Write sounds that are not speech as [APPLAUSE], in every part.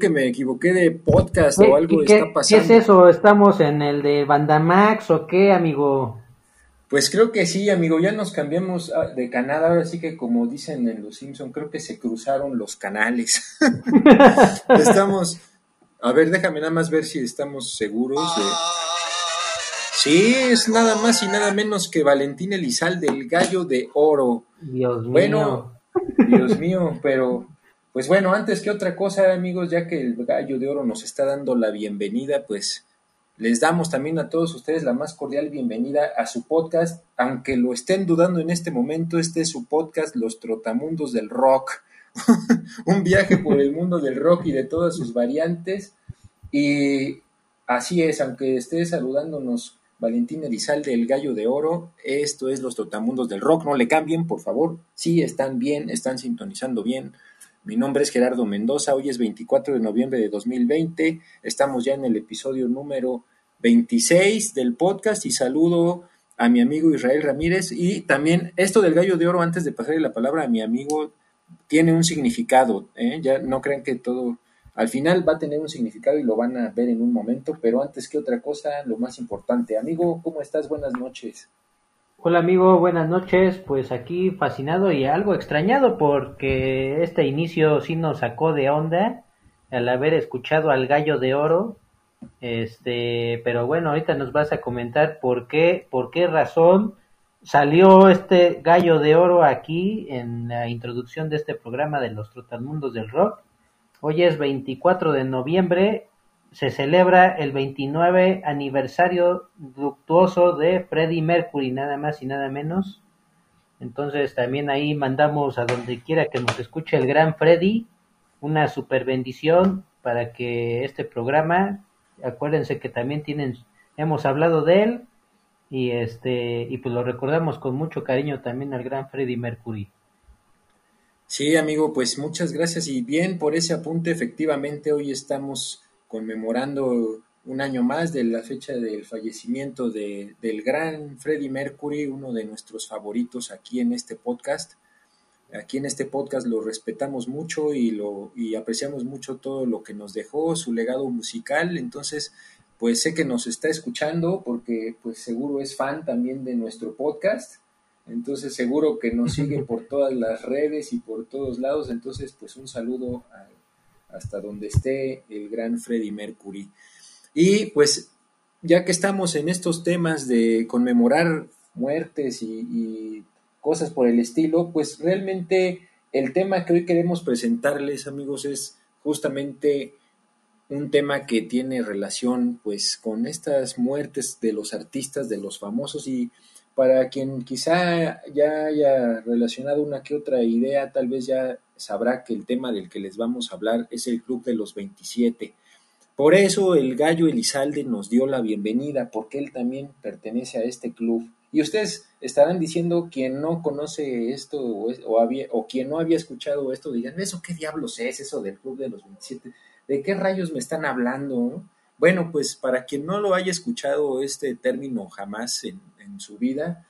que me equivoqué de podcast ¿Qué, o algo qué- está qué pasando. es eso? ¿Estamos en el de Bandamax o qué, amigo? Pues creo que sí, amigo, ya nos cambiamos ah, de canal, ahora sí que como dicen en Los Simpson, creo que se cruzaron los canales. [LAUGHS] estamos, a ver, déjame nada más ver si estamos seguros de... Sí, es nada más y nada menos que Valentín Elizalde, el gallo de oro. Dios mío. Bueno, Dios mío, pero pues bueno, antes que otra cosa, amigos, ya que el gallo de oro nos está dando la bienvenida, pues les damos también a todos ustedes la más cordial bienvenida a su podcast, aunque lo estén dudando en este momento, este es su podcast Los Trotamundos del Rock, [LAUGHS] un viaje por el mundo del rock y de todas sus variantes. Y así es, aunque esté saludándonos Valentín Elizalde, el gallo de oro, esto es Los Trotamundos del Rock, no le cambien, por favor, sí, están bien, están sintonizando bien. Mi nombre es Gerardo Mendoza, hoy es 24 de noviembre de 2020, estamos ya en el episodio número 26 del podcast y saludo a mi amigo Israel Ramírez y también esto del gallo de oro, antes de pasarle la palabra a mi amigo, tiene un significado, ¿eh? ya no crean que todo, al final va a tener un significado y lo van a ver en un momento, pero antes que otra cosa, lo más importante, amigo, ¿cómo estás? Buenas noches. Hola amigo, buenas noches. Pues aquí fascinado y algo extrañado porque este inicio sí nos sacó de onda al haber escuchado al gallo de oro. Este, pero bueno, ahorita nos vas a comentar por qué, por qué razón salió este gallo de oro aquí en la introducción de este programa de los Trotamundos del Rock. Hoy es 24 de noviembre, se celebra el 29 aniversario luctuoso de Freddie Mercury, nada más y nada menos. Entonces también ahí mandamos a donde quiera que nos escuche el gran Freddy una super bendición para que este programa, acuérdense que también tienen, hemos hablado de él y este y pues lo recordamos con mucho cariño también al gran Freddie Mercury. Sí, amigo, pues muchas gracias y bien por ese apunte. Efectivamente, hoy estamos conmemorando un año más de la fecha del fallecimiento de, del gran Freddie Mercury, uno de nuestros favoritos aquí en este podcast. Aquí en este podcast lo respetamos mucho y, lo, y apreciamos mucho todo lo que nos dejó, su legado musical. Entonces, pues sé que nos está escuchando porque pues seguro es fan también de nuestro podcast. Entonces seguro que nos sigue [LAUGHS] por todas las redes y por todos lados. Entonces pues un saludo a- hasta donde esté el gran Freddie Mercury. Y pues ya que estamos en estos temas de conmemorar muertes y, cosas por el estilo, pues realmente el tema que hoy queremos presentarles amigos es justamente un tema que tiene relación pues con estas muertes de los artistas, de los famosos y para quien quizá ya haya relacionado una que otra idea, tal vez ya sabrá que el tema del que les vamos a hablar es el Club de los 27. Por eso el gallo Elizalde nos dio la bienvenida, porque él también pertenece a este club. Y ustedes estarán diciendo, quien no conoce esto o, había, o quien no había escuchado esto, digan, ¿eso qué diablos es eso del Club de los 27? ¿De qué rayos me están hablando? no?". Bueno, pues para quien no lo haya escuchado este término jamás en, su vida,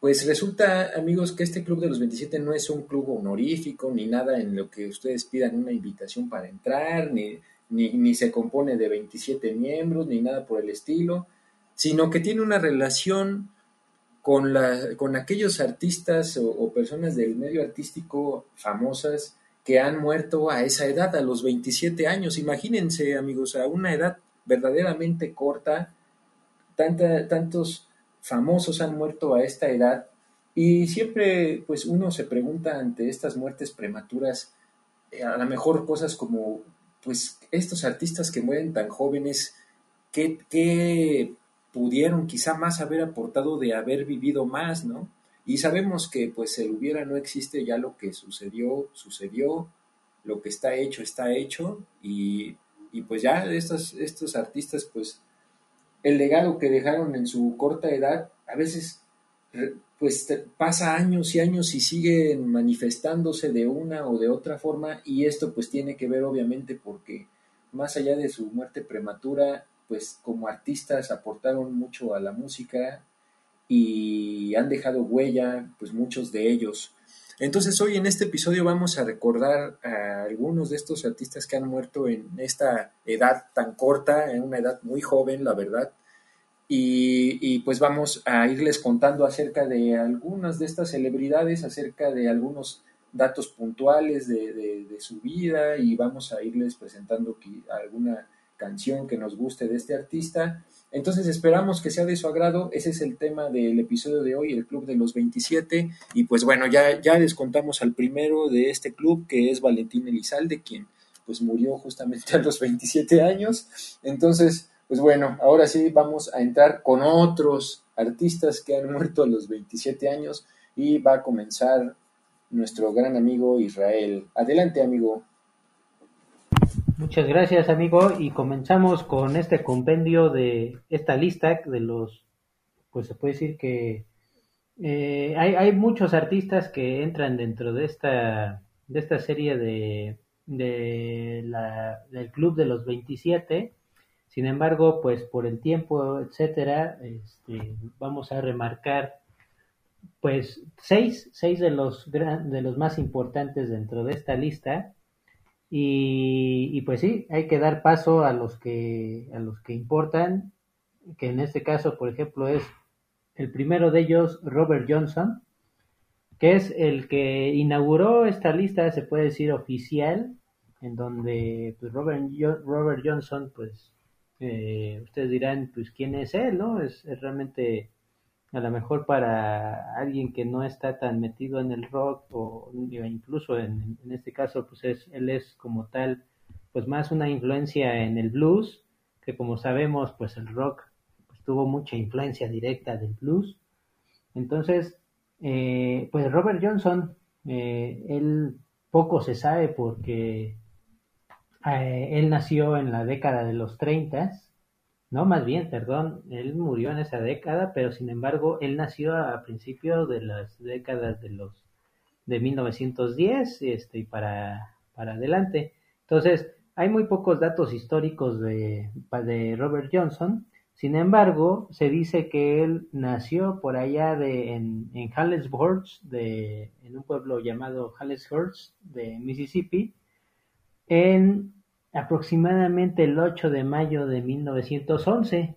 pues resulta, amigos, que este Club de los 27 no es un club honorífico ni nada en lo que ustedes pidan una invitación para entrar, ni, ni, ni se compone de 27 miembros, ni nada por el estilo, sino que tiene una relación con, la, con aquellos artistas o personas del medio artístico famosas que han muerto a esa edad, a los 27 años. Imagínense, amigos, a una edad verdaderamente corta, tantos famosos han muerto a esta edad y siempre pues uno se pregunta ante estas muertes prematuras, eh, a lo mejor cosas como pues estos artistas que mueren tan jóvenes, ¿qué, qué pudieron quizá más haber aportado de haber vivido más, ¿no? Y sabemos que pues el hubiera no existe, ya lo que sucedió, sucedió, lo que está hecho, está hecho, y, y pues ya estos, estos artistas pues el legado que dejaron en su corta edad, a veces pues pasa años y años y siguen manifestándose de una o de otra forma y esto pues tiene que ver obviamente porque más allá de su muerte prematura, pues como artistas aportaron mucho a la música y han dejado huella, pues muchos de ellos. Entonces hoy en este episodio vamos a recordar a algunos de estos artistas que han muerto en esta edad tan corta, en una edad muy joven, la verdad. Y, pues vamos a irles contando acerca de algunas de estas celebridades, acerca de algunos datos puntuales de, de su vida y vamos a irles presentando alguna canción que nos guste de este artista. Entonces esperamos que sea de su agrado. Ese es el tema del episodio de hoy, el Club de los 27. Y pues bueno, ya, ya les contamos al primero de este club, que es Valentín Elizalde, quien pues murió justamente a los 27 años. Entonces, pues bueno, ahora sí vamos a entrar con otros artistas que han muerto a los 27 años y va a comenzar nuestro gran amigo Israel. Adelante, amigo. Muchas gracias, amigo, y comenzamos con este compendio de esta lista de los, pues se puede decir que eh, hay, hay, muchos artistas que entran dentro de esta, de esta serie de, de la, del Club de los 27 sin embargo, pues por el tiempo, etcétera, este, vamos a remarcar pues seis, seis de los de los más importantes dentro de esta lista. Y, y, pues sí, hay que dar paso a los que a los que importan, que en este caso, por ejemplo, es el primero de ellos, Robert Johnson, que es el que inauguró esta lista, se puede decir oficial, en donde pues, Robert, Johnson pues eh, ustedes dirán, pues, ¿quién es él? ¿no? Es, es, realmente, a lo mejor para alguien que no está tan metido en el rock, o incluso en, este caso, pues es, él es como tal, pues más una influencia en el blues, que como sabemos, pues el rock pues, tuvo mucha influencia directa del blues. Entonces, eh, pues Robert Johnson, eh, él poco se sabe porque eh, él nació en la década de los 30, no, más bien, perdón, él murió en esa década, pero sin embargo, él nació a principios de las décadas de los de 1910 este, y para, para adelante. Entonces, hay muy pocos datos históricos de, de Robert Johnson. Sin embargo, se dice que él nació por allá de, en, en Hallesburg, de, en un pueblo llamado Hallesburg de Mississippi, en aproximadamente el 8 de mayo de 1911.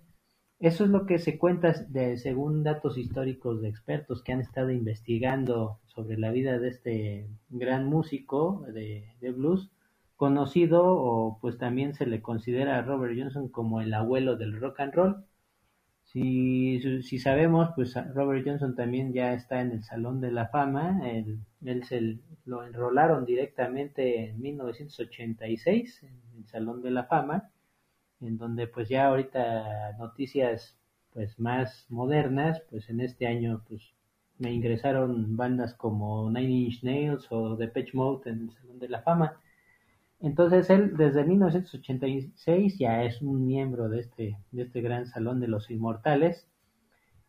Eso es lo que se cuenta de, según datos históricos de expertos que han estado investigando sobre la vida de este gran músico de, de blues, conocido o pues también se le considera a Robert Johnson como el abuelo del rock and roll. Si, si sabemos, pues Robert Johnson también ya está en el Salón de la Fama. Él, él se lo enrolaron directamente en 1986 en el Salón de la Fama, en donde pues ya ahorita noticias pues más modernas, pues en este año pues me ingresaron bandas como Nine Inch Nails o Depeche Mode en el Salón de la Fama. Entonces él desde 1986 ya es un miembro de este, de este gran salón de los inmortales,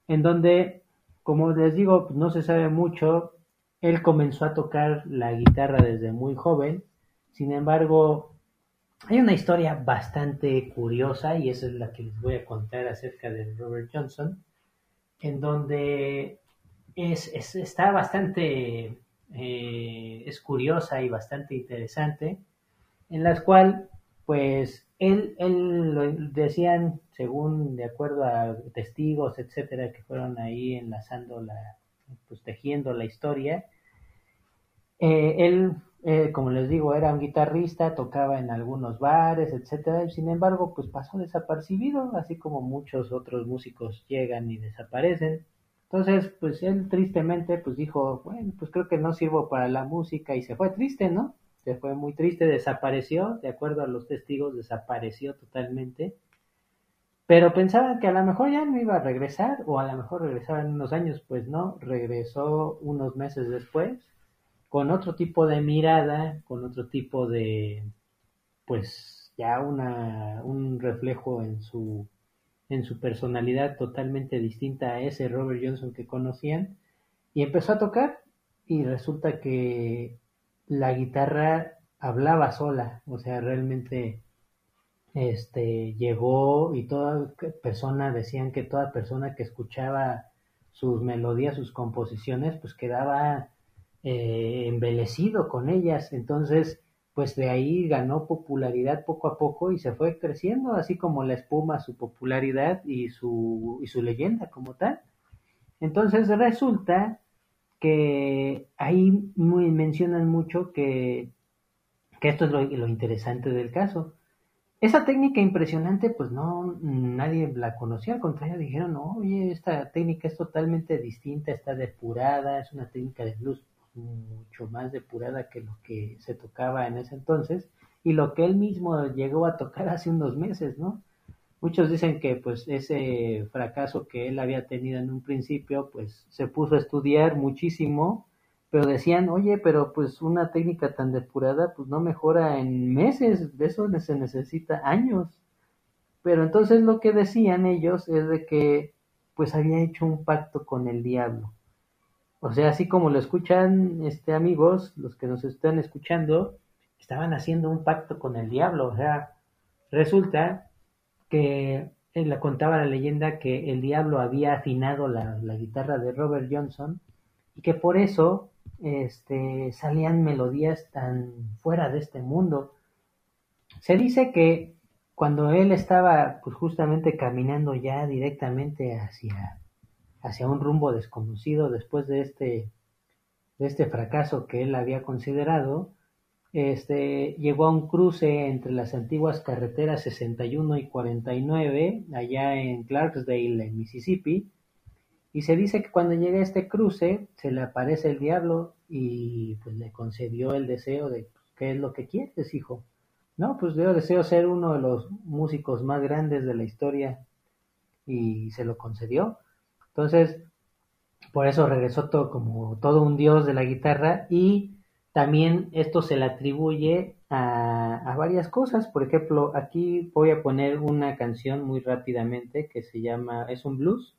en donde, como les digo, no se sabe mucho, él comenzó a tocar la guitarra desde muy joven, sin embargo, hay una historia bastante curiosa y esa es la que les voy a contar acerca de Robert Johnson, en donde es, es está bastante, eh, es curiosa y bastante interesante en las cual pues él, él lo decían, según de acuerdo a testigos, etcétera, que fueron ahí enlazando la, pues tejiendo la historia, eh, él, eh, como les digo, era un guitarrista, tocaba en algunos bares, etcétera, sin embargo, pues pasó desapercibido, así como muchos otros músicos llegan y desaparecen. Entonces, pues él tristemente, pues dijo, bueno, pues creo que no sirvo para la música y se fue triste, ¿no? Se fue muy triste, desapareció, de acuerdo a los testigos, desapareció totalmente. Pero pensaban que a lo mejor ya no iba a regresar, o a lo mejor regresaba en unos años, pues no, regresó unos meses después, con otro tipo de mirada, con otro tipo de, pues ya una, un reflejo en su, en su personalidad totalmente distinta a ese Robert Johnson que conocían, y empezó a tocar, y resulta que la guitarra hablaba sola, o sea, realmente este llegó y toda persona decían que toda persona que escuchaba sus melodías, sus composiciones, pues quedaba eh, embelecido con ellas. Entonces, pues de ahí ganó popularidad poco a poco y se fue creciendo, así como la espuma, su popularidad y su, y su leyenda como tal. Entonces resulta que ahí muy, mencionan mucho que, que esto es lo, lo interesante del caso, esa técnica impresionante, pues no, nadie la conocía, al contrario, dijeron, no, oye, esta técnica es totalmente distinta, está depurada, es una técnica de blues mucho más depurada que lo que se tocaba en ese entonces y lo que él mismo llegó a tocar hace unos meses, ¿no? Muchos dicen que pues ese fracaso que él había tenido en un principio, pues se puso a estudiar muchísimo pero decían, oye, pero pues una técnica tan depurada pues no mejora en meses, de eso se necesita años. Pero entonces lo que decían ellos es de que pues había hecho un pacto con el diablo. O sea, así como lo escuchan este amigos, los que nos están escuchando, estaban haciendo un pacto con el diablo. O sea, resulta que él la contaba la leyenda que el diablo había afinado la, la guitarra de Robert Johnson y que por eso este, salían melodías tan fuera de este mundo. Se dice que cuando él estaba pues justamente caminando ya directamente hacia, hacia un rumbo desconocido después de este, de este fracaso que él había considerado, este, llegó a un cruce entre las antiguas carreteras 61 y 49, allá en Clarksdale, en Mississippi, y se dice que cuando llega a este cruce, se le aparece el diablo y pues le concedió el deseo de ¿qué es lo que quieres, hijo? No, pues yo deseo ser uno de los músicos más grandes de la historia y se lo concedió. Entonces, por eso regresó todo como todo un dios de la guitarra y también esto se le atribuye a, a, varias cosas. Por ejemplo, aquí voy a poner una canción muy rápidamente que se llama, es un blues,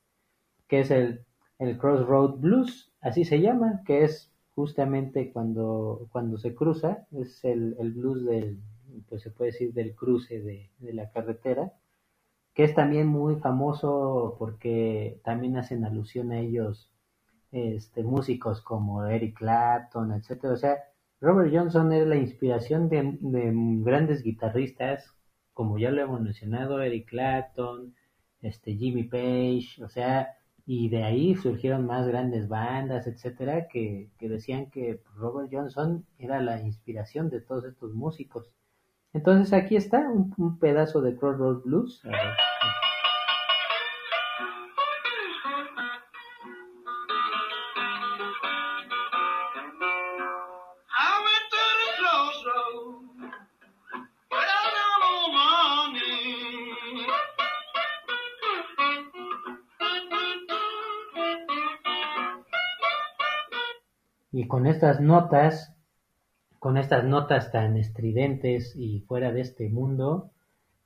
que es el, el Crossroad Blues, así se llama, que es justamente cuando, cuando se cruza, es el, el blues del, pues se puede decir del cruce de, de la carretera, que es también muy famoso porque también hacen alusión a ellos este, músicos como Eric Clapton, etcétera. O sea, Robert Johnson es la inspiración de, de, grandes guitarristas, como ya lo hemos mencionado, Eric Clapton, este, Jimmy Page, o sea, y de ahí surgieron más grandes bandas, etcétera, que, que decían que Robert Johnson era la inspiración de todos estos músicos. Entonces aquí está un, un pedazo de Crossroads Blues. Con estas notas, con estas notas tan estridentes y fuera de este mundo,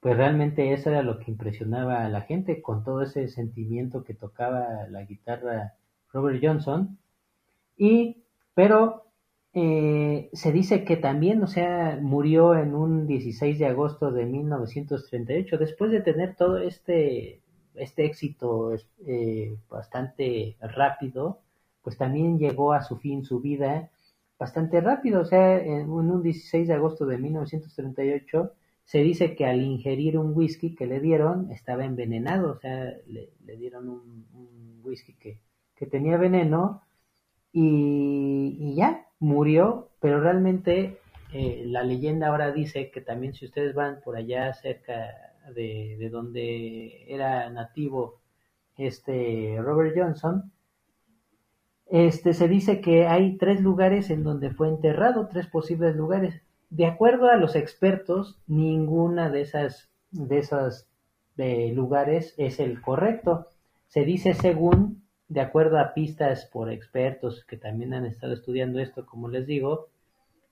pues realmente eso era lo que impresionaba a la gente, con todo ese sentimiento que tocaba la guitarra Robert Johnson. Y, pero eh, se dice que también, o sea, murió en un 16 de agosto de 1938, después de tener todo este, este éxito eh, bastante rápido pues también llegó a su fin su vida bastante rápido, o sea, en un 16 de agosto de 1938 se dice que al ingerir un whisky que le dieron estaba envenenado, o sea, le, le dieron un, un whisky que, que, tenía veneno y, y, ya, murió, pero realmente eh, la leyenda ahora dice que también si ustedes van por allá cerca de, de donde era nativo este Robert Johnson, este, se dice que hay tres lugares en donde fue enterrado, tres posibles lugares. De acuerdo a los expertos, ninguna de esas de esos de lugares es el correcto. Se dice según, de acuerdo a pistas por expertos que también han estado estudiando esto, como les digo,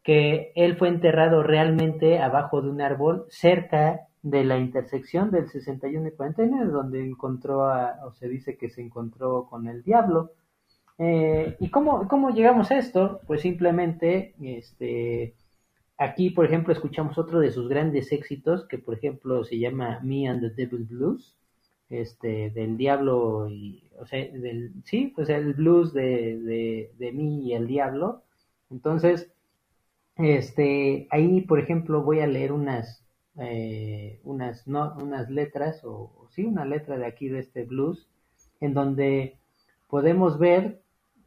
que él fue enterrado realmente abajo de un árbol cerca de la intersección del 61 y 49, donde encontró, a, o se dice que se encontró con el diablo. Eh, ¿Y cómo, cómo llegamos a esto? Pues simplemente, este, aquí, por ejemplo, escuchamos otro de sus grandes éxitos, que por ejemplo se llama Me and the Devil Blues, este, del diablo y, o sea, del, sí, pues el blues de, de, de mí y el diablo. Entonces, este, ahí, por ejemplo, voy a leer unas, eh, unas, no, unas letras, o, o sí, una letra de aquí de este blues, en donde podemos ver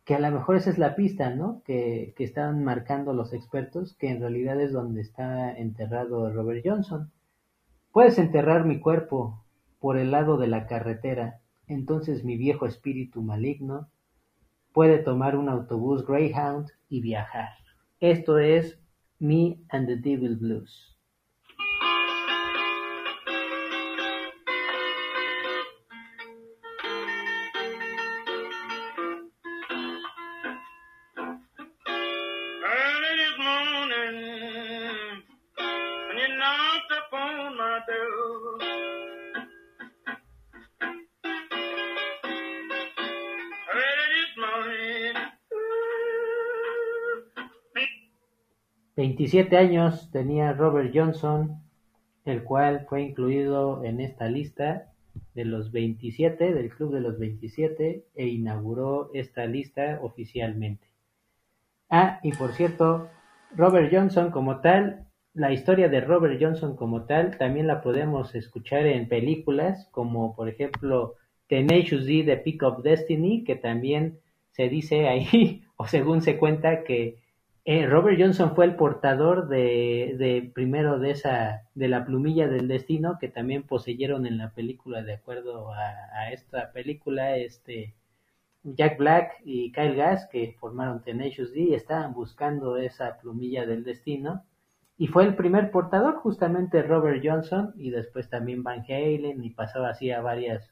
que a lo mejor esa es la pista, ¿no? Que, que están marcando los expertos, que en realidad es donde está enterrado Robert Johnson. Puedes enterrar mi cuerpo por el lado de la carretera, entonces mi viejo espíritu maligno puede tomar un autobús Greyhound y viajar. Esto es Me and the Devil Blues. 27 años tenía Robert Johnson, el cual fue incluido en esta lista de los 27, del Club de los 27, e inauguró esta lista oficialmente. Ah, y por cierto, Robert Johnson como tal, la historia de Robert Johnson como tal, también la podemos escuchar en películas como por ejemplo Tenacious D de Pick of Destiny, que también se dice ahí, [LAUGHS] o según se cuenta, que eh, Robert Johnson fue el portador de, primero de esa de la plumilla del destino que también poseyeron en la película de acuerdo a, esta película este Jack Black y Kyle Gass que formaron Tenacious D estaban buscando esa plumilla del destino. Y fue el primer portador justamente Robert Johnson y después también Van Halen y pasaba así a varias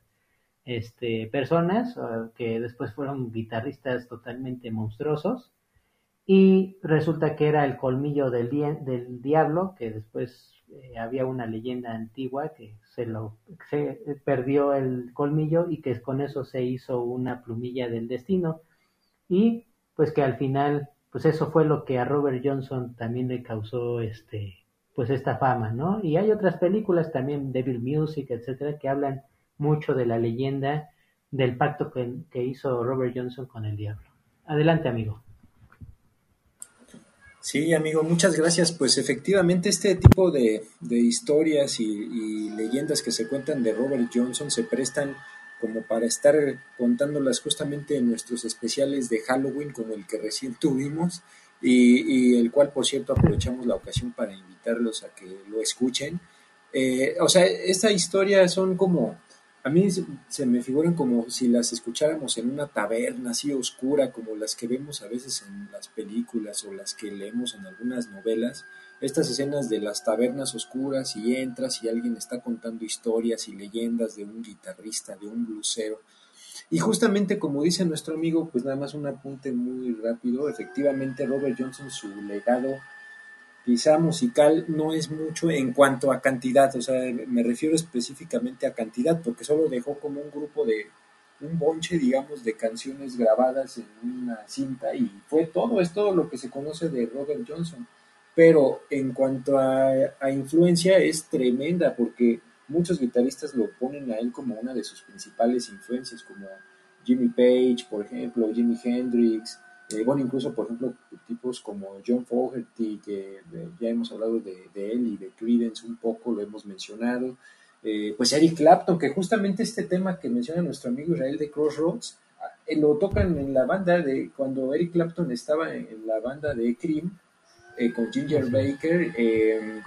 este, personas que después fueron guitarristas totalmente monstruosos y resulta que era el colmillo del, del diablo, que después eh, había una leyenda antigua que se lo perdió el colmillo y que con eso se hizo una plumilla del destino y pues que al final pues eso fue lo que a Robert Johnson también le causó este pues esta fama, ¿no? Y hay otras películas también, Devil Music, etcétera, que hablan mucho de la leyenda del pacto que hizo Robert Johnson con el diablo. Adelante, amigo. Sí, amigo, muchas gracias. Pues efectivamente este tipo de, historias y, leyendas que se cuentan de Robert Johnson se prestan como para estar contándolas justamente en nuestros especiales de Halloween como el que recién tuvimos y, y el cual, por cierto, aprovechamos la ocasión para invitarlos a que lo escuchen. Eh, o sea, esta historia son como a mí se me figuran como si las escucháramos en una taberna así oscura, como las que vemos a veces en las películas o las que leemos en algunas novelas. Estas escenas de las tabernas oscuras y entras y alguien está contando historias y leyendas de un guitarrista, de un blusero. Y justamente como dice nuestro amigo, pues nada más un apunte muy rápido, efectivamente Robert Johnson, su legado quizá musical no es mucho en cuanto a cantidad, o sea, me refiero específicamente a cantidad, porque solo dejó como un grupo de, un bonche, digamos, de canciones grabadas en una cinta y fue todo, es todo lo que se conoce de Robert Johnson. Pero en cuanto a, a influencia es tremenda porque muchos guitarristas lo ponen a él como una de sus principales influencias, como Jimmy Page, por ejemplo, Jimi Hendrix, Eh, bueno, incluso, por ejemplo, tipos como John Fogerty, que eh, ya hemos hablado de, de, él y de Creedence un poco, lo hemos mencionado. Eh, pues Eric Clapton, que justamente este tema que menciona nuestro amigo Israel de Crossroads, eh, lo tocan en la banda de cuando Eric Clapton estaba en, en la banda de Cream eh, con Ginger Baker.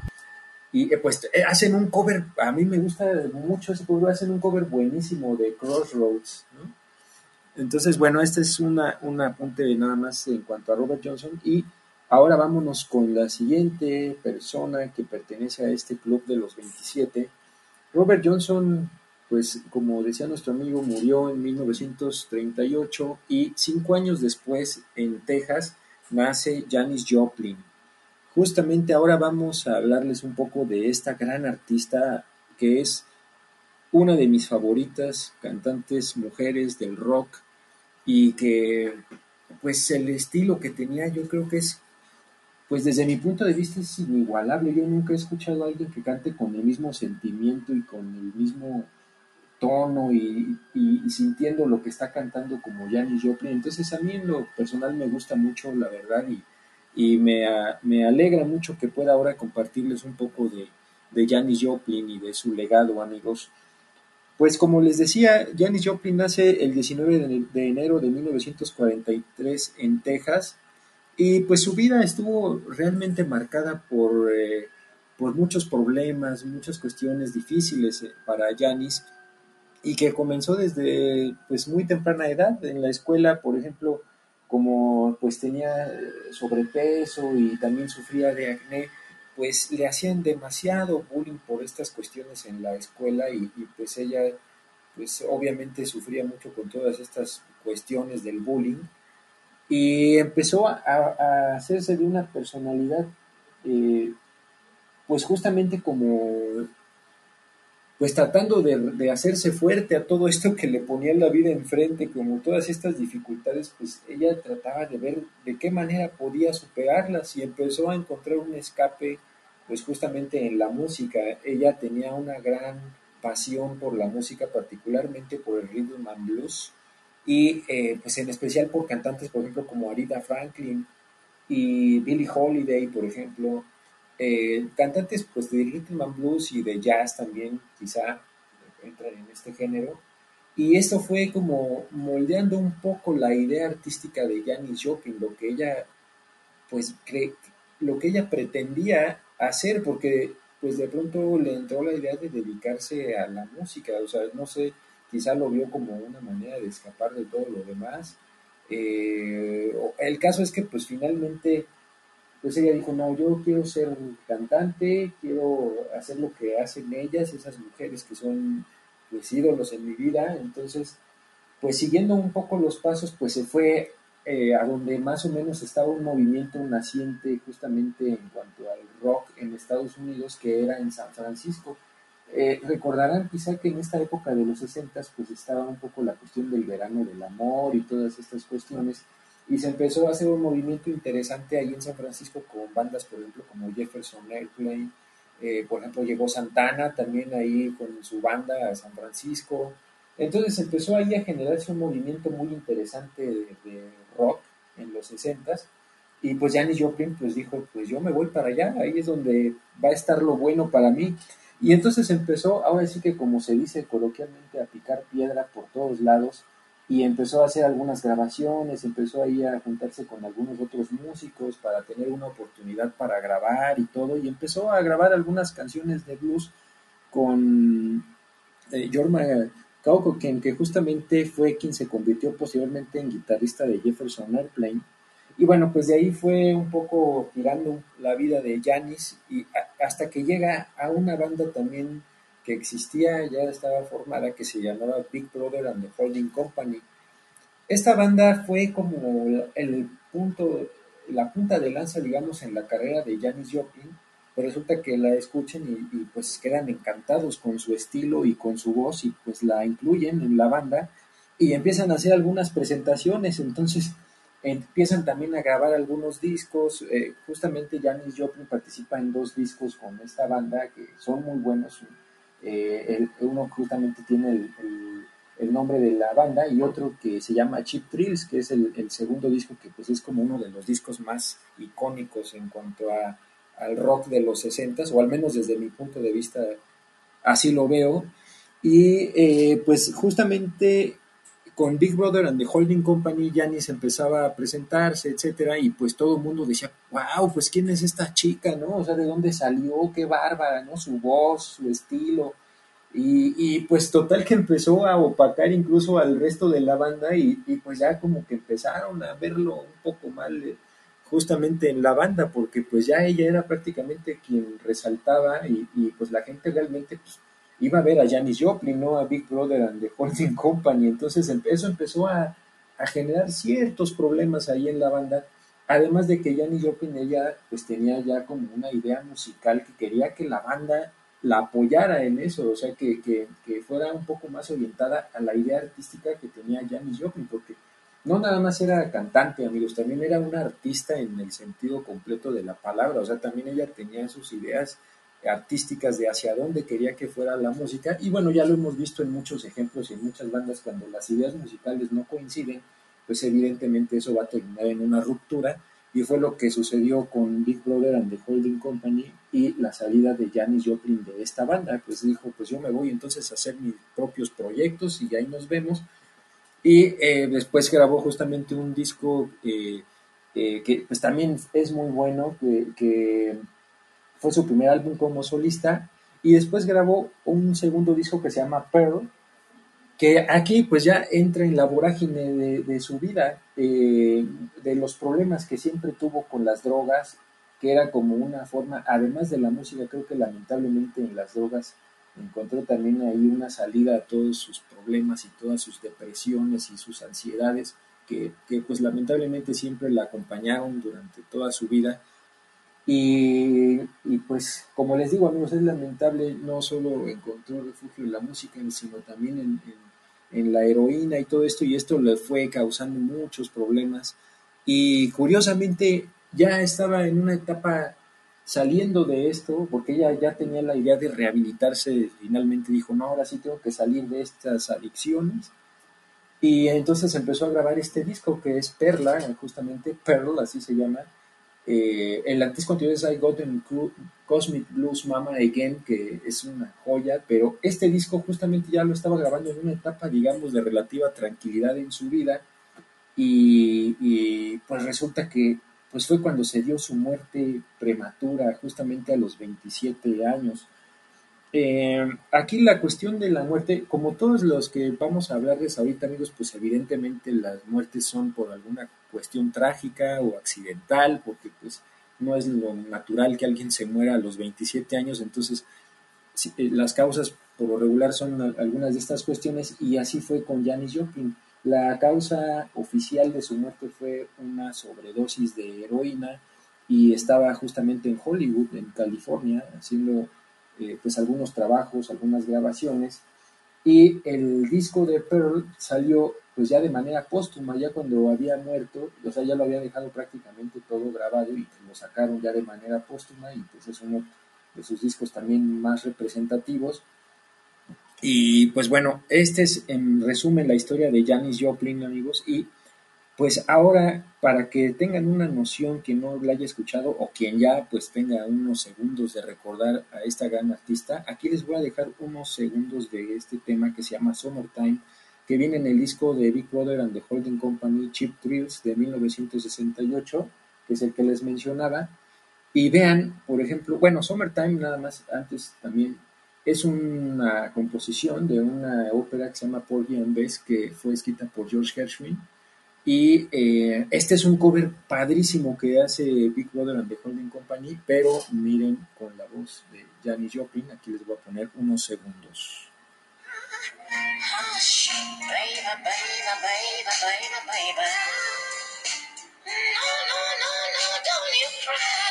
y pues hacen un cover, a mí me gusta mucho ese cover, hacen un cover buenísimo de Crossroads, ¿no? Entonces, bueno, este es una, un apunte nada más en cuanto a Robert Johnson. Y ahora vámonos con la siguiente persona que pertenece a este club de los 27. Robert Johnson, pues como decía nuestro amigo, murió en 1938 y cinco años después en Texas nace Janis Joplin. Justamente ahora vamos a hablarles un poco de esta gran artista que es una de mis favoritas cantantes mujeres del rock y que pues el estilo que tenía yo creo que es pues desde mi punto de vista es inigualable. Yo nunca he escuchado a alguien que cante con el mismo sentimiento y con el mismo tono y, sintiendo lo que está cantando como Janis Joplin. Entonces a mí en lo personal me gusta mucho, la verdad, y, y me, me, alegra mucho que pueda ahora compartirles un poco de, de Janis Joplin y de su legado, amigos. Pues como les decía, Janis Joplin nace el 19 de, enero de 1943 en Texas. Y pues su vida estuvo realmente marcada por, eh, por muchos problemas, muchas cuestiones difíciles eh, para Janis y que comenzó desde pues muy temprana edad en la escuela, por ejemplo, como pues tenía eh, sobrepeso y también sufría de acné, pues le hacían demasiado bullying por estas cuestiones en la escuela y, pues ella pues obviamente sufría mucho con todas estas cuestiones del bullying y empezó a, a, hacerse de una personalidad, eh, pues justamente como, pues tratando de, de, hacerse fuerte a todo esto que le ponía la vida enfrente, como todas estas dificultades, pues ella trataba de ver de qué manera podía superarlas y empezó a encontrar un escape, pues justamente en la música. Ella tenía una gran pasión por la música, particularmente por el rhythm and blues y eh, pues en especial por cantantes, por ejemplo, como Aretha Franklin y Billie Holiday, por ejemplo, eh, cantantes pues de rhythm and blues y de jazz también, quizá entran en este género. Y esto fue como moldeando un poco la idea artística de Janis Joplin, lo que ella, pues, cree, lo que ella pretendía hacer, porque pues de pronto le entró la idea de dedicarse a la música, o sea, no sé, quizá lo vio como una manera de escapar de todo lo demás. Eh, el caso es que pues finalmente, pues ella dijo, no, yo quiero ser cantante, quiero hacer lo que hacen ellas, esas mujeres que son pues ídolos en mi vida, entonces pues siguiendo un poco los pasos, pues se fue eh, a donde más o menos estaba un movimiento naciente justamente en cuanto al rock en Estados Unidos, que era en San Francisco. Eh, recordarán quizá que en esta época de los 60 pues estaba un poco la cuestión del verano del amor y todas estas cuestiones y se empezó a hacer un movimiento interesante ahí en San Francisco con bandas por ejemplo como Jefferson Airplane, eh, por ejemplo llegó Santana también ahí con su banda a San Francisco, entonces empezó ahí a generarse un movimiento muy interesante de, de rock en los 60 y pues Janis Joplin pues dijo pues yo me voy para allá, ahí es donde va a estar lo bueno para mí y entonces empezó, ahora sí que como se dice coloquialmente, a picar piedra por todos lados y empezó a hacer algunas grabaciones, empezó ahí a juntarse con algunos otros músicos para tener una oportunidad para grabar y todo, y empezó a grabar algunas canciones de blues con eh, Jorma Kauko, quien que justamente fue quien se convirtió posteriormente en guitarrista de Jefferson Airplane. Y bueno, pues de ahí fue un poco tirando la vida de Janis y hasta que llega a una banda también existía, ya estaba formada, que se llamaba Big Brother and the Holding Company. Esta banda fue como el punto, la punta de lanza, digamos, en la carrera de Janis Joplin, resulta que la escuchen y, y, pues quedan encantados con su estilo y con su voz y pues la incluyen en la banda y empiezan a hacer algunas presentaciones, entonces empiezan también a grabar algunos discos. Eh, justamente Janis Joplin participa en dos discos con esta banda que son muy buenos. Eh, el, uno justamente tiene el, el, nombre de la banda, y otro que se llama Chip Thrills, que es el, el segundo disco que pues es como uno de los discos más icónicos en cuanto a, al rock de los 60 o al menos desde mi punto de vista así lo veo. Y eh, pues justamente con Big Brother and the Holding Company, Janis empezaba a presentarse, etcétera, y pues todo el mundo decía, wow, pues quién es esta chica, ¿no? O sea, ¿de dónde salió? Qué bárbara, ¿no? Su voz, su estilo. Y, y pues total que empezó a opacar incluso al resto de la banda y, y pues ya como que empezaron a verlo un poco mal eh, justamente en la banda, porque pues ya ella era prácticamente quien resaltaba y, y pues la gente realmente pues, iba a ver a Janis Joplin, no a Big Brother and the Holding Company. Entonces eso empezó a, a, generar ciertos problemas ahí en la banda. Además de que Janis Joplin, ella pues tenía ya como una idea musical que quería que la banda la apoyara en eso, o sea, que, que, que fuera un poco más orientada a la idea artística que tenía Janis Joplin, porque no nada más era cantante, amigos, también era una artista en el sentido completo de la palabra, o sea, también ella tenía sus ideas artísticas de hacia dónde quería que fuera la música. Y bueno, ya lo hemos visto en muchos ejemplos y en muchas bandas, cuando las ideas musicales no coinciden, pues evidentemente eso va a terminar en una ruptura. Y fue lo que sucedió con Big Brother and the Holding Company y la salida de Janis Joplin de esta banda. Pues dijo, pues yo me voy entonces a hacer mis propios proyectos y ahí nos vemos. Y eh, después grabó justamente un disco eh, eh, que pues también es muy bueno, que, que fue su primer álbum como solista y después grabó un segundo disco que se llama Pearl, que aquí pues ya entra en la vorágine de, su vida, eh, de los problemas que siempre tuvo con las drogas, que era como una forma, además de la música, creo que lamentablemente en las drogas encontró también ahí una salida a todos sus problemas y todas sus depresiones y sus ansiedades, que, que pues lamentablemente siempre la acompañaron durante toda su vida y, pues, como les digo, amigos, es lamentable no solo encontró refugio en la música, sino también en, en, en, la heroína y todo esto, y esto le fue causando muchos problemas. Y curiosamente, ya estaba en una etapa saliendo de esto, porque ella ya tenía la idea de rehabilitarse, finalmente dijo, no, ahora sí tengo que salir de estas adicciones. Y entonces empezó a grabar este disco que es Perla, justamente Pearl, así se llama, eh, el disco anterior es I Got in Cosmic Blues Mama Again, que es una joya, pero este disco justamente ya lo estaba grabando en una etapa, digamos, de relativa tranquilidad en su vida, y, y pues resulta que pues fue cuando se dio su muerte prematura, justamente a los 27 años. Eh, aquí la cuestión de la muerte, como todos los que vamos a hablarles ahorita, amigos, pues evidentemente las muertes son por alguna cuestión trágica o accidental, porque pues no es lo natural que alguien se muera a los 27 años, entonces sí, las causas por lo regular son algunas de estas cuestiones y así fue con Janis Joplin. La causa oficial de su muerte fue una sobredosis de heroína y estaba justamente en Hollywood, en California, haciendo eh, pues algunos trabajos, algunas grabaciones, y el disco de Pearl salió pues ya de manera póstuma, ya cuando había muerto, o sea, ya lo había dejado prácticamente todo grabado y lo sacaron ya de manera póstuma y pues es uno de sus discos también más representativos. Y pues bueno, este es en resumen la historia de Janis Joplin, amigos, y pues ahora, para que tengan una noción que no la haya escuchado o quien ya pues tenga unos segundos de recordar a esta gran artista, aquí les voy a dejar unos segundos de este tema que se llama Summertime, que viene en el disco de Big Brother and the Holding Company Chip Thrills de 1968, que es el que les mencionaba. Y vean, por ejemplo, bueno, Summertime nada más antes también es una composición de una ópera que se llama Porgy and Bess, que fue escrita por George Gershwin y eh, este es un cover padrísimo que hace Big Brother and the Holding Company, pero miren con la voz de Janis Joplin. Aquí les voy a poner unos segundos. Baby, baby, baby, baby, baby. No, no, no, no, don't you cry.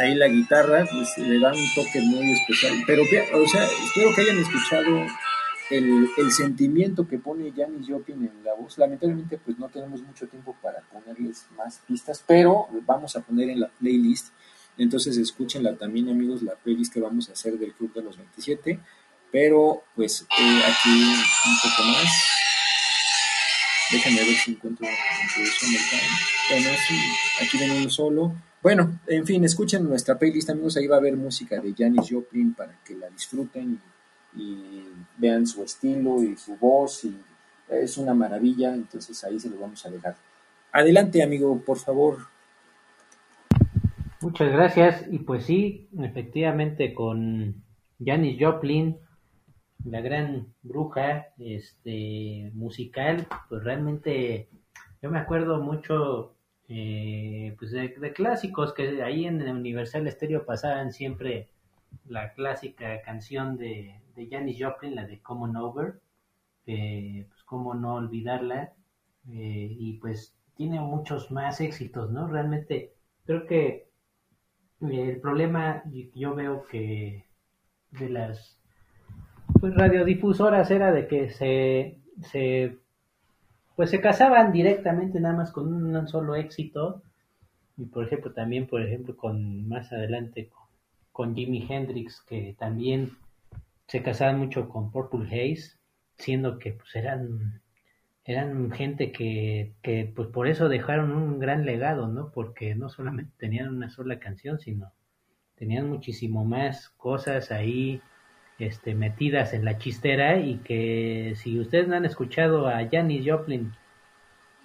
Ahí la guitarra pues, le da un toque muy especial. Pero, o sea, espero que hayan escuchado el, sentimiento que pone Janis Joplin en la voz. Lamentablemente, pues no tenemos mucho tiempo para ponerles más pistas, pero vamos a poner en la playlist. Entonces, escúchenla también, amigos, la playlist que vamos a hacer del Club de los 27. Pero, pues, eh, aquí un poco más. Déjenme ver si encuentro introducción del. Bueno, sí, aquí viene uno solo. Bueno, en fin, escuchen nuestra playlist, amigos. Ahí va a haber música de Janis Joplin para que la disfruten y, vean su estilo y su voz. Y es una maravilla, entonces ahí se lo vamos a dejar. Adelante, amigo, por favor. Muchas gracias. Y pues sí, efectivamente con Janis Joplin, la gran bruja este, musical, pues realmente yo me acuerdo mucho eh, pues de, de clásicos que ahí en el Universal Stereo pasaban siempre la clásica canción de, de Janis Joplin, la de Common Over, que pues cómo no olvidarla, eh, y pues tiene muchos más éxitos, ¿no? Realmente creo que eh, el problema yo veo que de las pues, radiodifusoras era de que se, se pues se casaban directamente nada más con un solo éxito y por ejemplo también por ejemplo con más adelante con, Jimi Hendrix que también se casaban mucho con Purple Haze siendo que pues eran eran gente que, que pues por eso dejaron un gran legado, ¿no? Porque no solamente tenían una sola canción, sino tenían muchísimo más cosas ahí este, metidas en la chistera y que si ustedes no han escuchado a Janis Joplin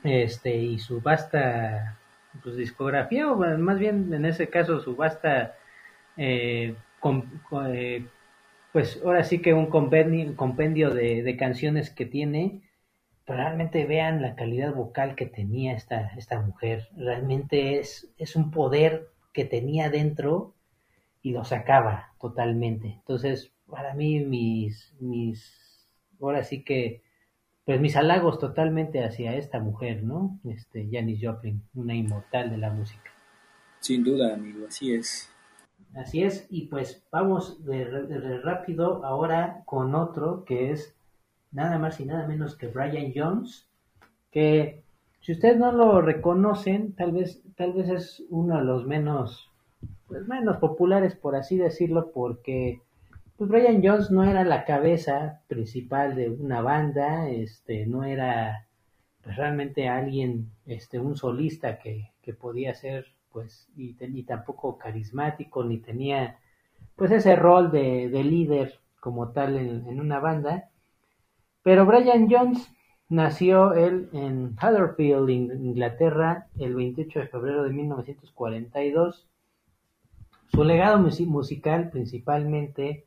este, y su vasta pues, discografía, o más bien en ese caso su vasta, eh, eh, pues ahora sí que un compendio, de canciones que tiene, pero realmente vean la calidad vocal que tenía esta, esta mujer. Realmente es, es un poder que tenía dentro y lo sacaba totalmente. Entonces, para mí, mis, mis, ahora sí que, pues mis halagos totalmente hacia esta mujer, ¿no? Este, Janis Joplin, una inmortal de la música. Sin duda, amigo, así es. Así es, y pues vamos de, rápido ahora con otro que es nada más y nada menos que Brian Jones, que si ustedes no lo reconocen, tal vez, tal vez es uno de los menos, pues menos populares, por así decirlo, porque pues Brian Jones no era la cabeza principal de una banda, este, no era pues, realmente alguien, este, un solista que, que podía ser, pues, y, y tampoco carismático, ni tenía, pues, ese rol de, de líder como tal en, una banda. Pero Brian Jones nació él en Huddersfield, In- Inglaterra, el 28 de febrero de 1942. Su legado musi- musical principalmente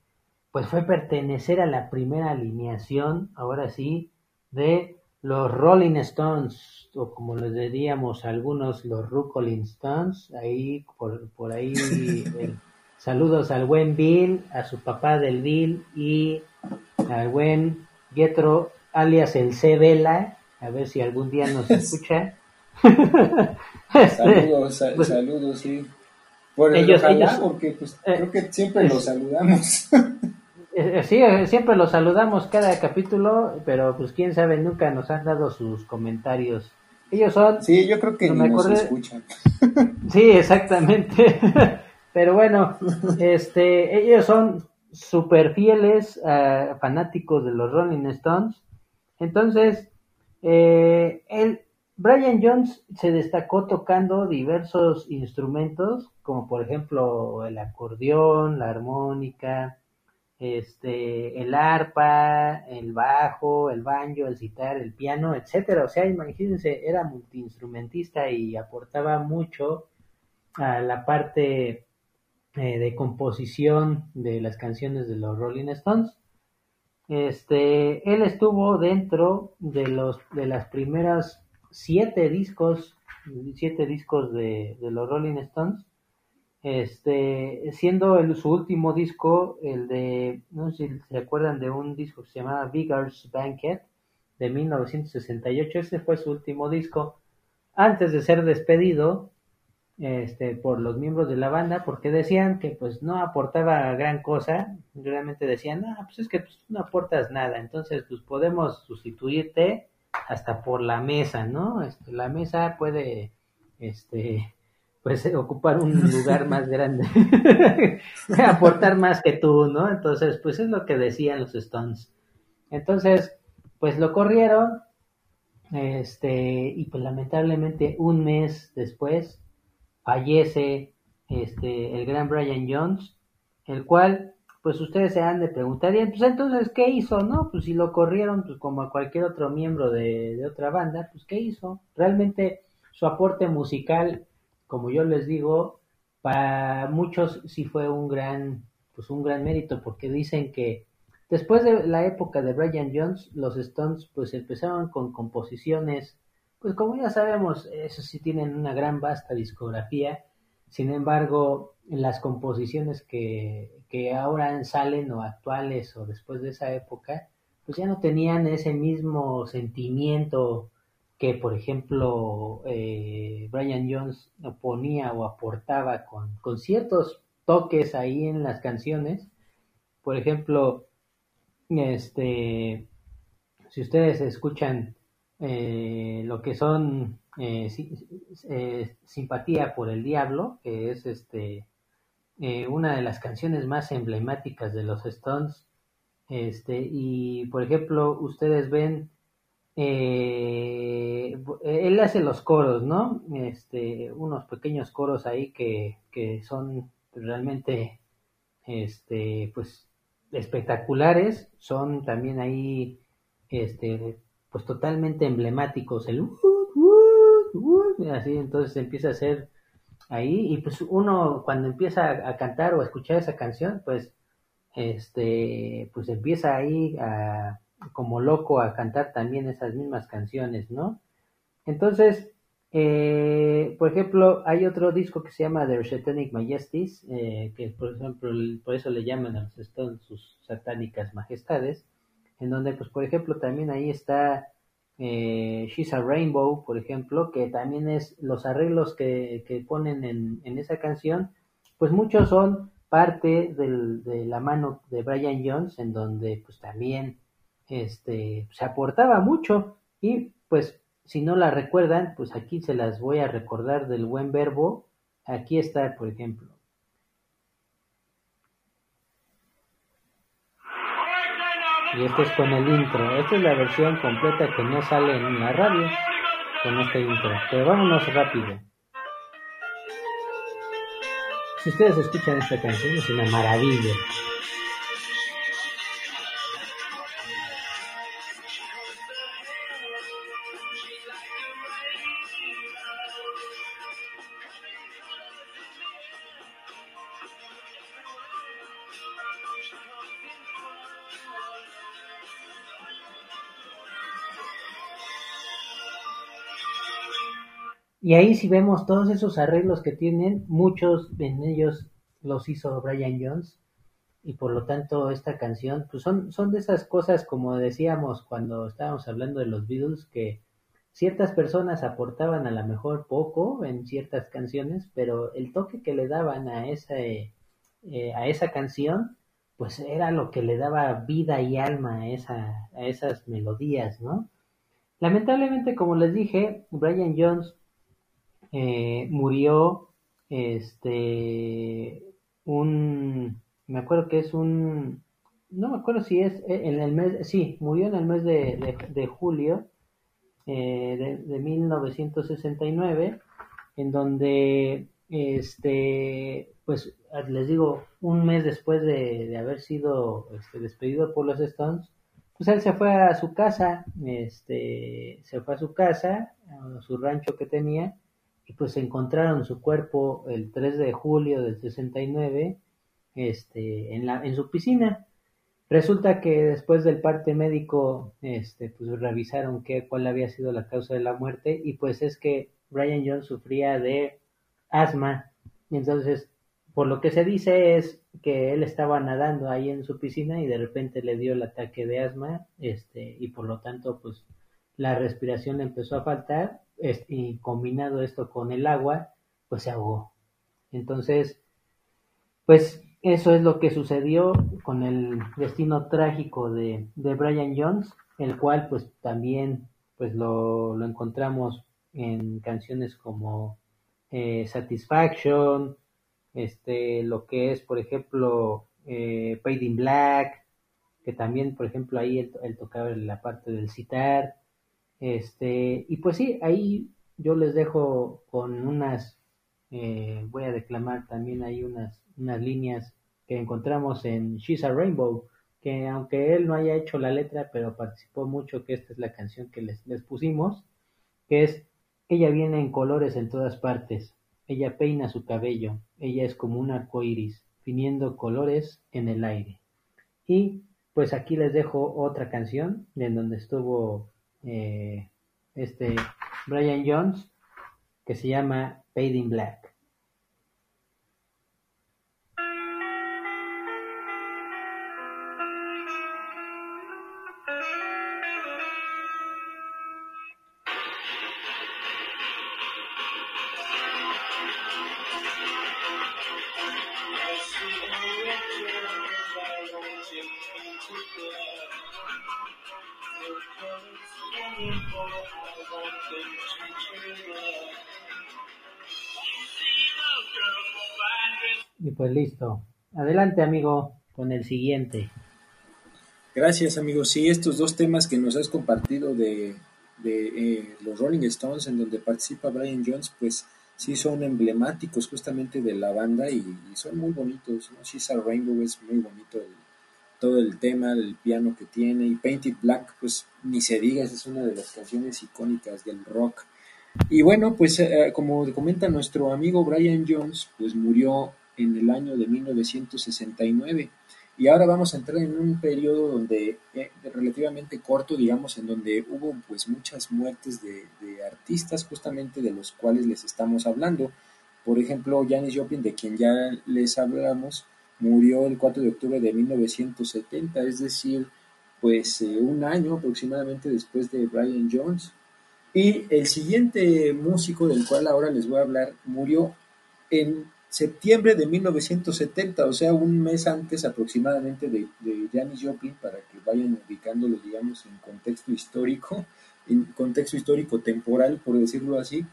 pues fue pertenecer a la primera alineación, ahora sí, de los Rolling Stones, o como les diríamos algunos, los Rucolin Stones, ahí por, por ahí [LAUGHS] el- saludos al buen Bill, a su papá del Bill y al buen Getro, alias el C. Vela, a ver si algún día nos [LAUGHS] escucha. [LAUGHS] Este, Saludos, sa- pues- saludos, sí. Por Ellos- ojalá, ellos- porque pues, eh, creo que siempre es- los saludamos. Eh, Sí, eh, siempre los saludamos cada capítulo, pero pues quién sabe, nunca nos han dado sus comentarios. Ellos son, sí, yo creo que No ni me nos acordé. escuchan. [LAUGHS] sí, exactamente. [LAUGHS] pero bueno, este, ellos son super fieles ah, fanáticos de los Rolling Stones. Entonces, eh, el Brian Jones se destacó tocando diversos instrumentos, como por ejemplo el acordeón, la armónica, este, el arpa, el bajo, el banjo, el citar, el piano, etcétera. O sea, imagínense, era multiinstrumentista y aportaba mucho a la parte eh, de composición de las canciones de los Rolling Stones. Este, él estuvo dentro de los de las primeras siete discos, siete discos de, de los Rolling Stones este, siendo el, su último disco, el de, no sé si se acuerdan de un disco que se llamaba Vigor's Banquet de 1968, ese fue su último disco. Antes de ser despedido, este, por los miembros de la banda porque decían que pues no aportaba gran cosa, realmente decían, no, pues es que pues, no aportas nada, entonces pues podemos sustituirte hasta por la mesa, ¿no? Este, la mesa puede, este, pues ocupar un [LAUGHS] lugar más grande, [LAUGHS] aportar más que tú, ¿no? Entonces, pues es lo que decían los Stones. Entonces, pues lo corrieron, este, y pues lamentablemente un mes después fallece este, el gran Brian Jones, el cual, pues ustedes se han de preguntar, pues entonces, ¿qué hizo? No, pues si lo corrieron, pues como a cualquier otro miembro de, de otra banda, pues ¿qué hizo? Realmente su aporte musical, como yo les digo, para muchos sí fue un gran, pues un gran mérito, porque dicen que después de la época de Brian Jones, los Stones pues empezaron con composiciones pues como ya sabemos, eso sí tienen una gran vasta discografía. Sin embargo, las composiciones que, que ahora salen o actuales o después de esa época, pues ya no tenían ese mismo sentimiento que, por ejemplo, eh, Brian Jones ponía o aportaba con, con ciertos toques ahí en las canciones. Por ejemplo, este, si ustedes escuchan eh, lo que son eh, Simpatía por el Diablo, que es este una de las canciones más emblemáticas de los Stones. Este, y por ejemplo, ustedes ven, él hace los coros, ¿no? Este, unos pequeños coros ahí que, que son realmente, este, pues, espectaculares. Son también ahí, este, pues totalmente emblemáticos, el así entonces empieza a ser ahí y pues uno cuando empieza a, cantar o a escuchar esa canción pues este pues empieza ahí a, como loco a cantar también esas mismas canciones no entonces eh, por ejemplo hay otro disco que se llama The Satanic Majesties eh, que por ejemplo por eso le llaman a los Stones sus satánicas majestades en donde pues por ejemplo también ahí está eh, She's a Rainbow, por ejemplo, que también es los arreglos que, que ponen en, en, esa canción, pues muchos son parte del, de la mano de Brian Jones, en donde pues también este, se aportaba mucho y pues si no la recuerdan, pues aquí se las voy a recordar del buen verbo. Aquí está, por ejemplo. Y esto es con el intro. Esta es la versión completa que no sale en la radio con este intro. Pero vámonos rápido. Si ustedes escuchan esta canción es una maravilla. Y ahí si vemos todos esos arreglos que tienen, muchos en ellos los hizo Brian Jones y por lo tanto esta canción pues son, son de esas cosas como decíamos cuando estábamos hablando de los Beatles que ciertas personas aportaban a lo mejor poco en ciertas canciones pero el toque que le daban a esa, eh, a esa canción pues era lo que le daba vida y alma a, esa, a esas melodías, ¿no? Lamentablemente, como les dije, Brian Jones eh, murió este un me acuerdo que es un no me acuerdo si es eh, en el mes sí murió en el mes de, de, julio eh, de, de, 1969 en donde este pues les digo un mes después de, de haber sido este, despedido por los Stones pues él se fue a su casa este se fue a su casa a su rancho que tenía y pues encontraron su cuerpo el 3 de julio del 69 este, en, la, en su piscina. Resulta que después del parte médico, este, pues revisaron qué, cuál había sido la causa de la muerte y pues es que Brian Jones sufría de asma. Entonces, por lo que se dice es que él estaba nadando ahí en su piscina y de repente le dio el ataque de asma, este, y por lo tanto, pues la respiración empezó a faltar y combinado esto con el agua, pues se ahogó. Entonces, pues eso es lo que sucedió con el destino trágico de, de Brian Jones, el cual pues también pues lo, lo encontramos en canciones como eh, Satisfaction, este, lo que es, por ejemplo, eh, Paid in Black, que también, por ejemplo, ahí él, él tocaba la parte del citar, este, y pues sí, ahí yo les dejo con unas, eh, voy a declamar también ahí unas, unas líneas que encontramos en She's a Rainbow, que aunque él no haya hecho la letra, pero participó mucho, que esta es la canción que les, les pusimos, que es ella viene en colores en todas partes. Ella peina su cabello. Ella es como un arco iris, finiendo colores en el aire. Y pues aquí les dejo otra canción en donde estuvo eh, este Brian Jones que se llama Paid in Black. Listo. Adelante, amigo, con el siguiente. Gracias, amigos. Sí, estos dos temas que nos has compartido de, eh, los Rolling Stones, en donde participa Brian Jones, pues sí son emblemáticos justamente de la banda y, son muy bonitos. ¿no? She's a Rainbow es muy bonito todo el tema, el piano que tiene. Y Painted Black, pues ni se diga, es una de las canciones icónicas del rock. Y bueno, pues eh, como comenta nuestro amigo Brian Jones, pues murió en el año de 1969. Y ahora vamos a entrar en un periodo donde eh, relativamente corto, digamos, en donde hubo pues muchas muertes de, de artistas justamente de los cuales les estamos hablando. Por ejemplo, Janis Joplin, de quien ya les hablamos, murió el 4 de octubre de 1970, es decir, pues eh, un año aproximadamente después de Brian Jones. Y el siguiente músico del cual ahora les voy a hablar murió en septiembre de 1970, o sea, un mes antes aproximadamente de, de Janis Joplin, para que vayan ubicándolo, digamos, en contexto histórico, en contexto histórico temporal, por decirlo así.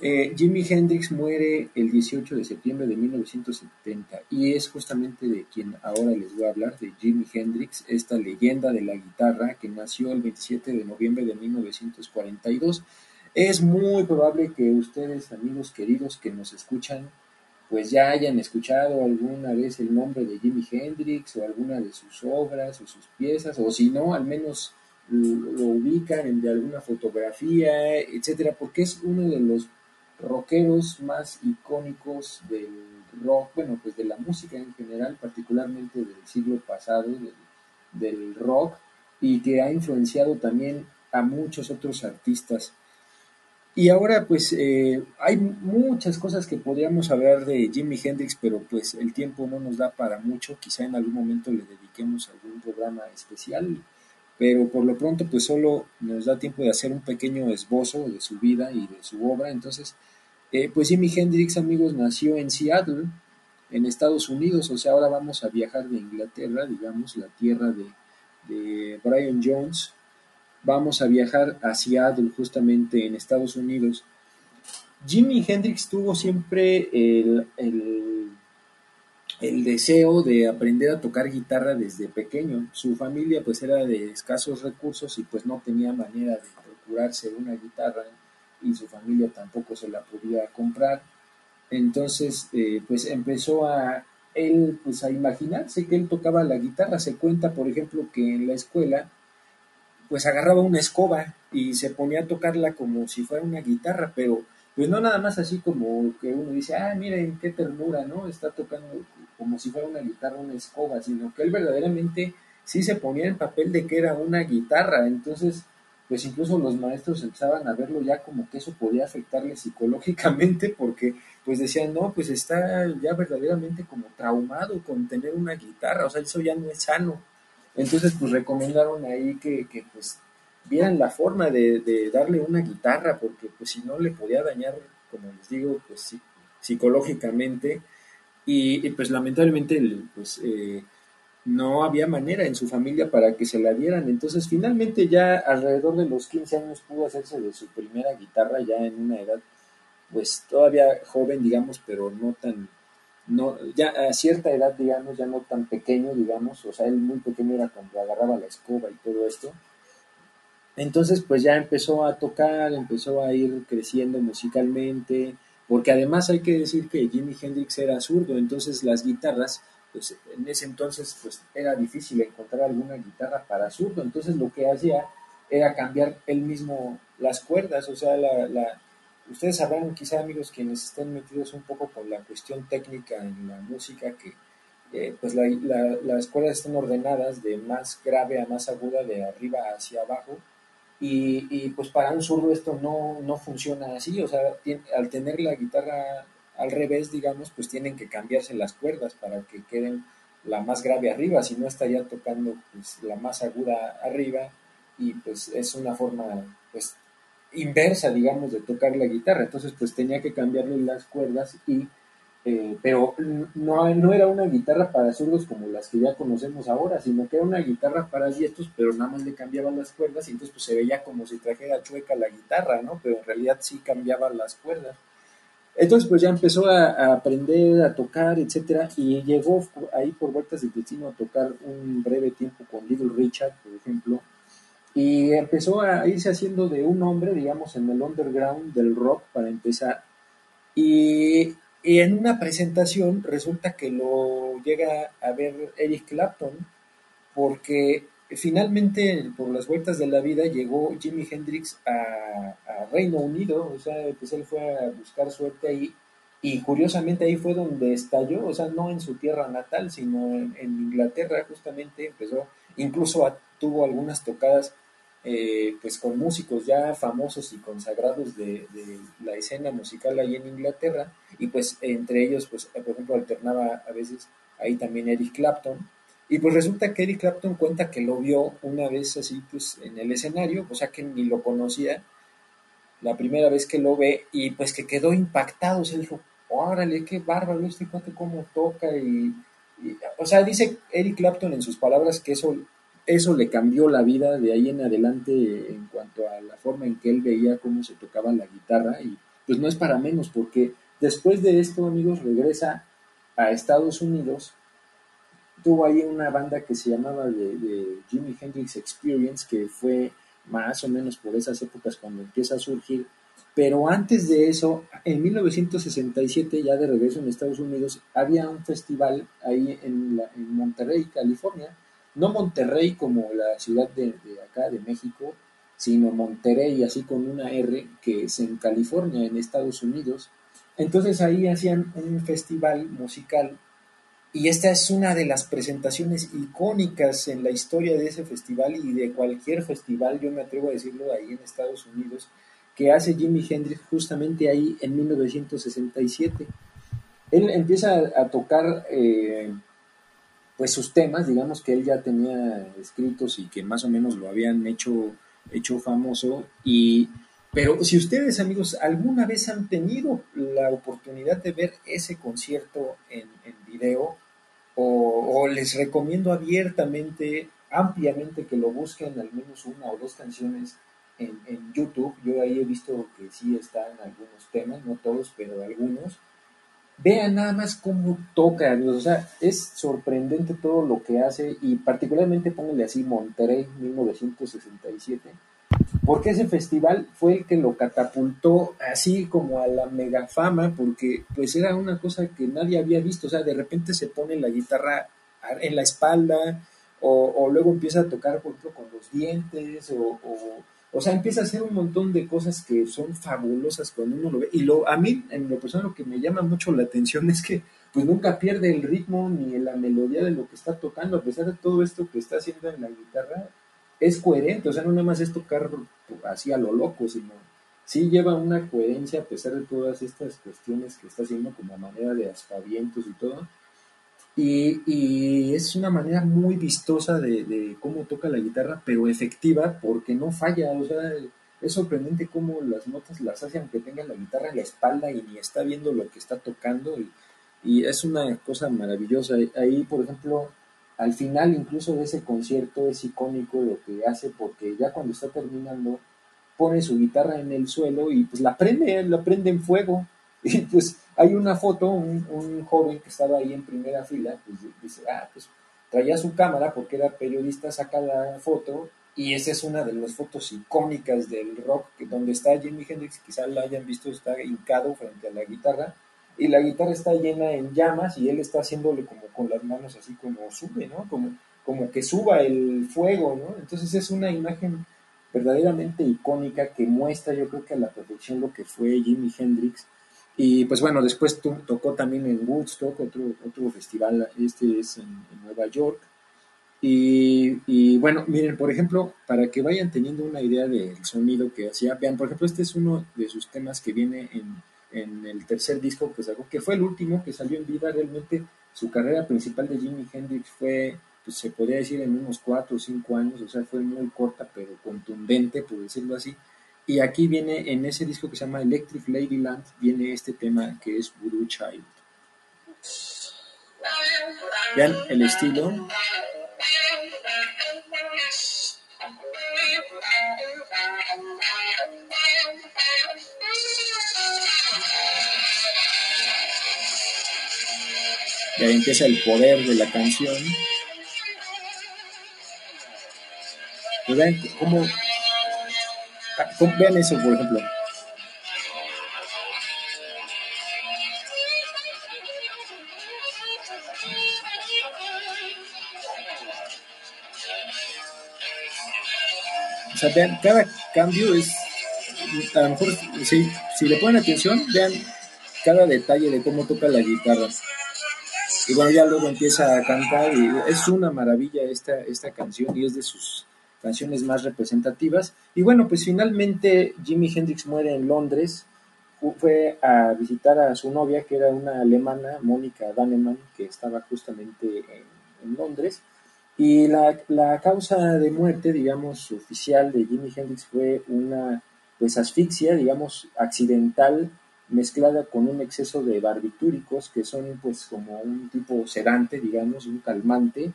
Eh, Jimi Hendrix muere el 18 de septiembre de 1970 y es justamente de quien ahora les voy a hablar, de Jimi Hendrix, esta leyenda de la guitarra que nació el 27 de noviembre de 1942. Es muy probable que ustedes, amigos queridos que nos escuchan, pues ya hayan escuchado alguna vez el nombre de Jimi Hendrix o alguna de sus obras o sus piezas, o si no, al menos lo, ubican en alguna fotografía, etcétera, porque es uno de los rockeros más icónicos del rock, bueno, pues de la música en general, particularmente del siglo pasado, del, del rock, y que ha influenciado también a muchos otros artistas. Y ahora pues eh, hay muchas cosas que podríamos hablar de Jimi Hendrix, pero pues el tiempo no nos da para mucho, quizá en algún momento le dediquemos algún programa especial, pero por lo pronto pues solo nos da tiempo de hacer un pequeño esbozo de su vida y de su obra. Entonces, eh, pues Jimi Hendrix, amigos, nació en Seattle, en Estados Unidos, o sea, ahora vamos a viajar de Inglaterra, digamos, la tierra de, de Brian Jones, vamos a viajar a Seattle, justamente en Estados Unidos. Jimi Hendrix tuvo siempre el, el, el, deseo de aprender a tocar guitarra desde pequeño. Su familia pues era de escasos recursos y pues no tenía manera de procurarse una guitarra y su familia tampoco se la podía comprar. Entonces eh, pues empezó a él pues a imaginarse que él tocaba la guitarra. Se cuenta por ejemplo que en la escuela pues agarraba una escoba y se ponía a tocarla como si fuera una guitarra, pero pues no nada más así como que uno dice, ah, miren qué ternura, ¿no? Está tocando como si fuera una guitarra, una escoba, sino que él verdaderamente sí se ponía en papel de que era una guitarra, entonces pues incluso los maestros empezaban a verlo ya como que eso podía afectarle psicológicamente porque pues decían, no, pues está ya verdaderamente como traumado con tener una guitarra, o sea, eso ya no es sano. Entonces, pues recomendaron ahí que, que pues vieran la forma de, de, darle una guitarra, porque pues si no le podía dañar, como les digo, pues sí, psicológicamente y, y, pues lamentablemente pues, eh, no había manera en su familia para que se la dieran. Entonces finalmente ya alrededor de los 15 años pudo hacerse de su primera guitarra ya en una edad pues todavía joven, digamos, pero no tan, no, ya a cierta edad, digamos, ya no tan pequeño, digamos, o sea, él muy pequeño era cuando agarraba la escoba y todo esto. Entonces, pues ya empezó a tocar, empezó a ir creciendo musicalmente, porque además hay que decir que Jimi Hendrix era zurdo, entonces las guitarras, pues en ese entonces pues era difícil encontrar alguna guitarra para zurdo, entonces lo que hacía era cambiar él mismo las cuerdas, o sea, la, la- ustedes sabrán quizá amigos quienes estén metidos un poco con la cuestión técnica en la música que eh, pues la- la- las cuerdas están ordenadas de más grave a más aguda, de arriba hacia abajo, y, y, pues para un zurdo esto no, no funciona así, o sea, al tener la guitarra al revés, digamos, pues tienen que cambiarse las cuerdas para que queden la más grave arriba, si no estaría tocando pues la más aguda arriba y pues es una forma pues inversa, digamos, de tocar la guitarra, entonces pues tenía que cambiarle las cuerdas y eh, pero no, no era una guitarra para zurdos como las que ya conocemos ahora, sino que era una guitarra para diestros, pero nada más le cambiaban las cuerdas y entonces pues se veía como si trajera chueca la guitarra, ¿no? Pero en realidad sí cambiaba las cuerdas. Entonces pues ya empezó a, aprender a tocar, etcétera, y llegó ahí por vueltas del destino a tocar un breve tiempo con Little Richard, por ejemplo, y empezó a irse haciendo de un hombre, digamos, en el underground del rock para empezar. Y, en una presentación resulta que lo llega a ver Eric Clapton, porque finalmente por las vueltas de la vida llegó Jimi Hendrix a, a Reino Unido, o sea, pues él fue a buscar suerte ahí. Y curiosamente ahí fue donde estalló, o sea, no en su tierra natal, sino en, en Inglaterra justamente empezó, incluso a- tuvo algunas tocadas eh, pues con músicos ya famosos y consagrados de, la escena musical ahí en Inglaterra. Y pues entre ellos pues por ejemplo alternaba a veces ahí también Eric Clapton. Y pues resulta que Eric Clapton cuenta que lo vio una vez así pues en el escenario, o sea que ni lo conocía la primera vez que lo ve y pues que quedó impactado, o sea, dijo, órale, qué bárbaro este cuate cómo toca y, y- o sea, dice Eric Clapton en sus palabras que eso, eso le cambió la vida de ahí en adelante en cuanto a la forma en que él veía cómo se tocaba la guitarra y pues no es para menos porque después de esto, amigos, regresa a Estados Unidos tuvo ahí una banda que se llamaba de, Jimi Hendrix Experience, que fue más o menos por esas épocas cuando empieza a surgir. Pero antes de eso, en 1967, ya de regreso en Estados Unidos, había un festival ahí en, la- en Monterrey, California. No Monterrey como la ciudad de, acá, de México, sino Monterrey, así con una R, que es en California, en Estados Unidos. Entonces ahí hacían un festival musical y esta es una de las presentaciones icónicas en la historia de ese festival y de cualquier festival, yo me atrevo a decirlo, ahí en Estados Unidos, que hace Jimi Hendrix justamente ahí en 1967. Él empieza a, a tocar eh, pues sus temas, digamos que él ya tenía escritos y que más o menos lo habían hecho, hecho famoso y pero si ustedes, amigos, alguna vez han tenido la oportunidad de ver ese concierto en, video, o, o les recomiendo abiertamente, ampliamente que lo busquen al menos una o dos canciones en, en YouTube. Yo ahí he visto que sí están algunos temas, no todos, pero algunos. Vean nada más cómo toca. O sea, es sorprendente todo lo que hace y particularmente pónganle así Monterrey 1967 porque ese festival fue el que lo catapultó así como a la mega fama, porque pues era una cosa que nadie había visto, o sea, de repente se pone la guitarra en la espalda, o, o luego empieza a tocar, por ejemplo, con los dientes, o, o, o sea, empieza a hacer un montón de cosas que son fabulosas cuando uno lo ve. Y lo, a mí, en lo personal, lo que me llama mucho la atención es que pues nunca pierde el ritmo ni la melodía de lo que está tocando, a pesar de todo esto que está haciendo en la guitarra, es coherente, o sea, no nada más es tocar así a lo loco, sino sí lleva una coherencia a pesar de todas estas cuestiones que está haciendo como manera de aspavientos y todo. Y, es una manera muy vistosa de, de, cómo toca la guitarra, pero efectiva porque no falla, o sea, es sorprendente cómo las notas las hace aunque tenga la guitarra en la espalda y ni está viendo lo que está tocando y, y es una cosa maravillosa. Ahí, por ejemplo, al final incluso de ese concierto es icónico lo que hace porque ya cuando está terminando pone su guitarra en el suelo y pues la prende, la prende en fuego. [LAUGHS] Y pues hay una foto, un, joven que estaba ahí en primera fila, pues dice, ah, pues traía su cámara porque era periodista, saca la foto y esa es una de las fotos icónicas del rock, que donde está Jimi Hendrix, quizás la hayan visto, está hincado frente a la guitarra y la guitarra está llena en llamas y él está haciéndole como con las manos así como sube, ¿no? Como, como que suba el fuego, ¿no? Entonces es una imagen verdaderamente icónica que muestra yo creo que a la perfección lo que fue Jimi Hendrix. Y pues bueno, después to- tocó también en Woodstock, otro, otro festival, este es en, en Nueva York. Y, y, bueno, miren, por ejemplo, para que vayan teniendo una idea del sonido que hacía, vean, por ejemplo, este es uno de sus temas que viene en, en el tercer disco que sacó, que fue el último que salió en vida, realmente su carrera principal de Jimi Hendrix fue, pues se podría decir, en unos cuatro o cinco años, o sea, fue muy corta, pero contundente, por decirlo así. Y aquí viene, en ese disco que se llama Electric Ladyland, viene este tema que es Voodoo Child. Vean el estilo. Y ahí empieza el poder de la canción. Y vean cómo, vean eso, por ejemplo. O sea, vean, cada cambio es, a lo mejor, si, si le ponen atención, vean cada detalle de cómo toca la guitarra. Y bueno, ya luego empieza a cantar y es una maravilla esta, esta canción y es de sus canciones más representativas. Y bueno, pues finalmente Jimi Hendrix muere en Londres, Fu- fue a visitar a su novia, que era una alemana, Mónica Dannemann, que estaba justamente en, en Londres. Y la, la causa de muerte, digamos, oficial de Jimi Hendrix fue una pues asfixia, digamos, accidental mezclada con un exceso de barbitúricos, que son pues como un tipo sedante, digamos, un calmante,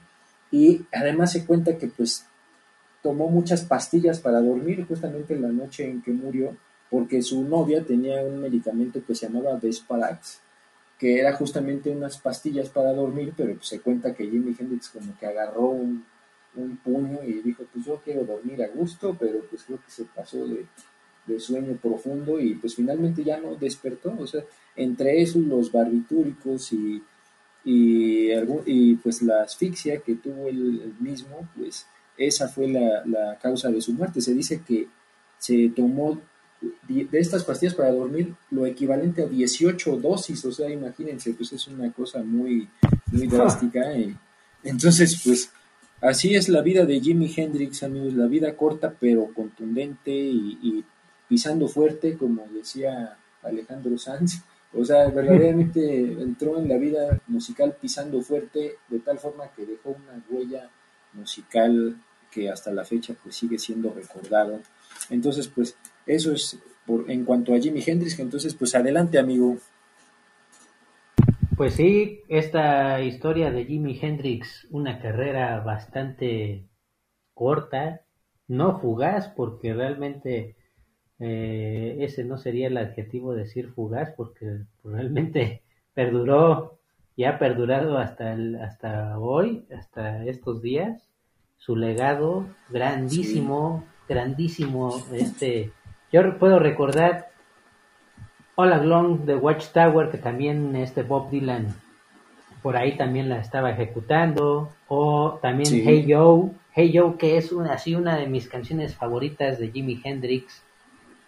y además se cuenta que pues tomó muchas pastillas para dormir justamente la noche en que murió, porque su novia tenía un medicamento que se llamaba Vesparax, que era justamente unas pastillas para dormir, pero se cuenta que Jimi Hendrix como que agarró un, un puño y dijo, pues yo quiero dormir a gusto, pero pues creo que se pasó de, de sueño profundo y pues finalmente ya no despertó, o sea, entre esos los barbitúricos y, y, pues la asfixia que tuvo él él mismo, pues esa fue la, la causa de su muerte. Se dice que se tomó de estas pastillas para dormir lo equivalente a 18 dosis, o sea, imagínense, pues es una cosa muy, muy drástica. y entonces, pues así es la vida de Jimi Hendrix, amigos, la vida corta pero contundente y, y pisando fuerte, como decía Alejandro Sanz. O sea, verdaderamente [LAUGHS] entró en la vida musical pisando fuerte de tal forma que dejó una huella musical que hasta la fecha pues sigue siendo recordado. Entonces, pues eso es por, en cuanto a Jimi Hendrix, entonces pues adelante amigo. Pues sí, esta historia de Jimi Hendrix, una carrera bastante corta, no fugaz, porque realmente eh, ese no sería el adjetivo decir fugaz, porque realmente [LAUGHS] perduró y ha perdurado hasta, el, hasta hoy, hasta estos días, su legado grandísimo, grandísimo, este, yo puedo recordar All Along the Watchtower, que también este Bob Dylan por ahí también la estaba ejecutando, o también Sí. Hey Joe, Hey Joe, que es una, así una de mis canciones favoritas de Jimi Hendrix,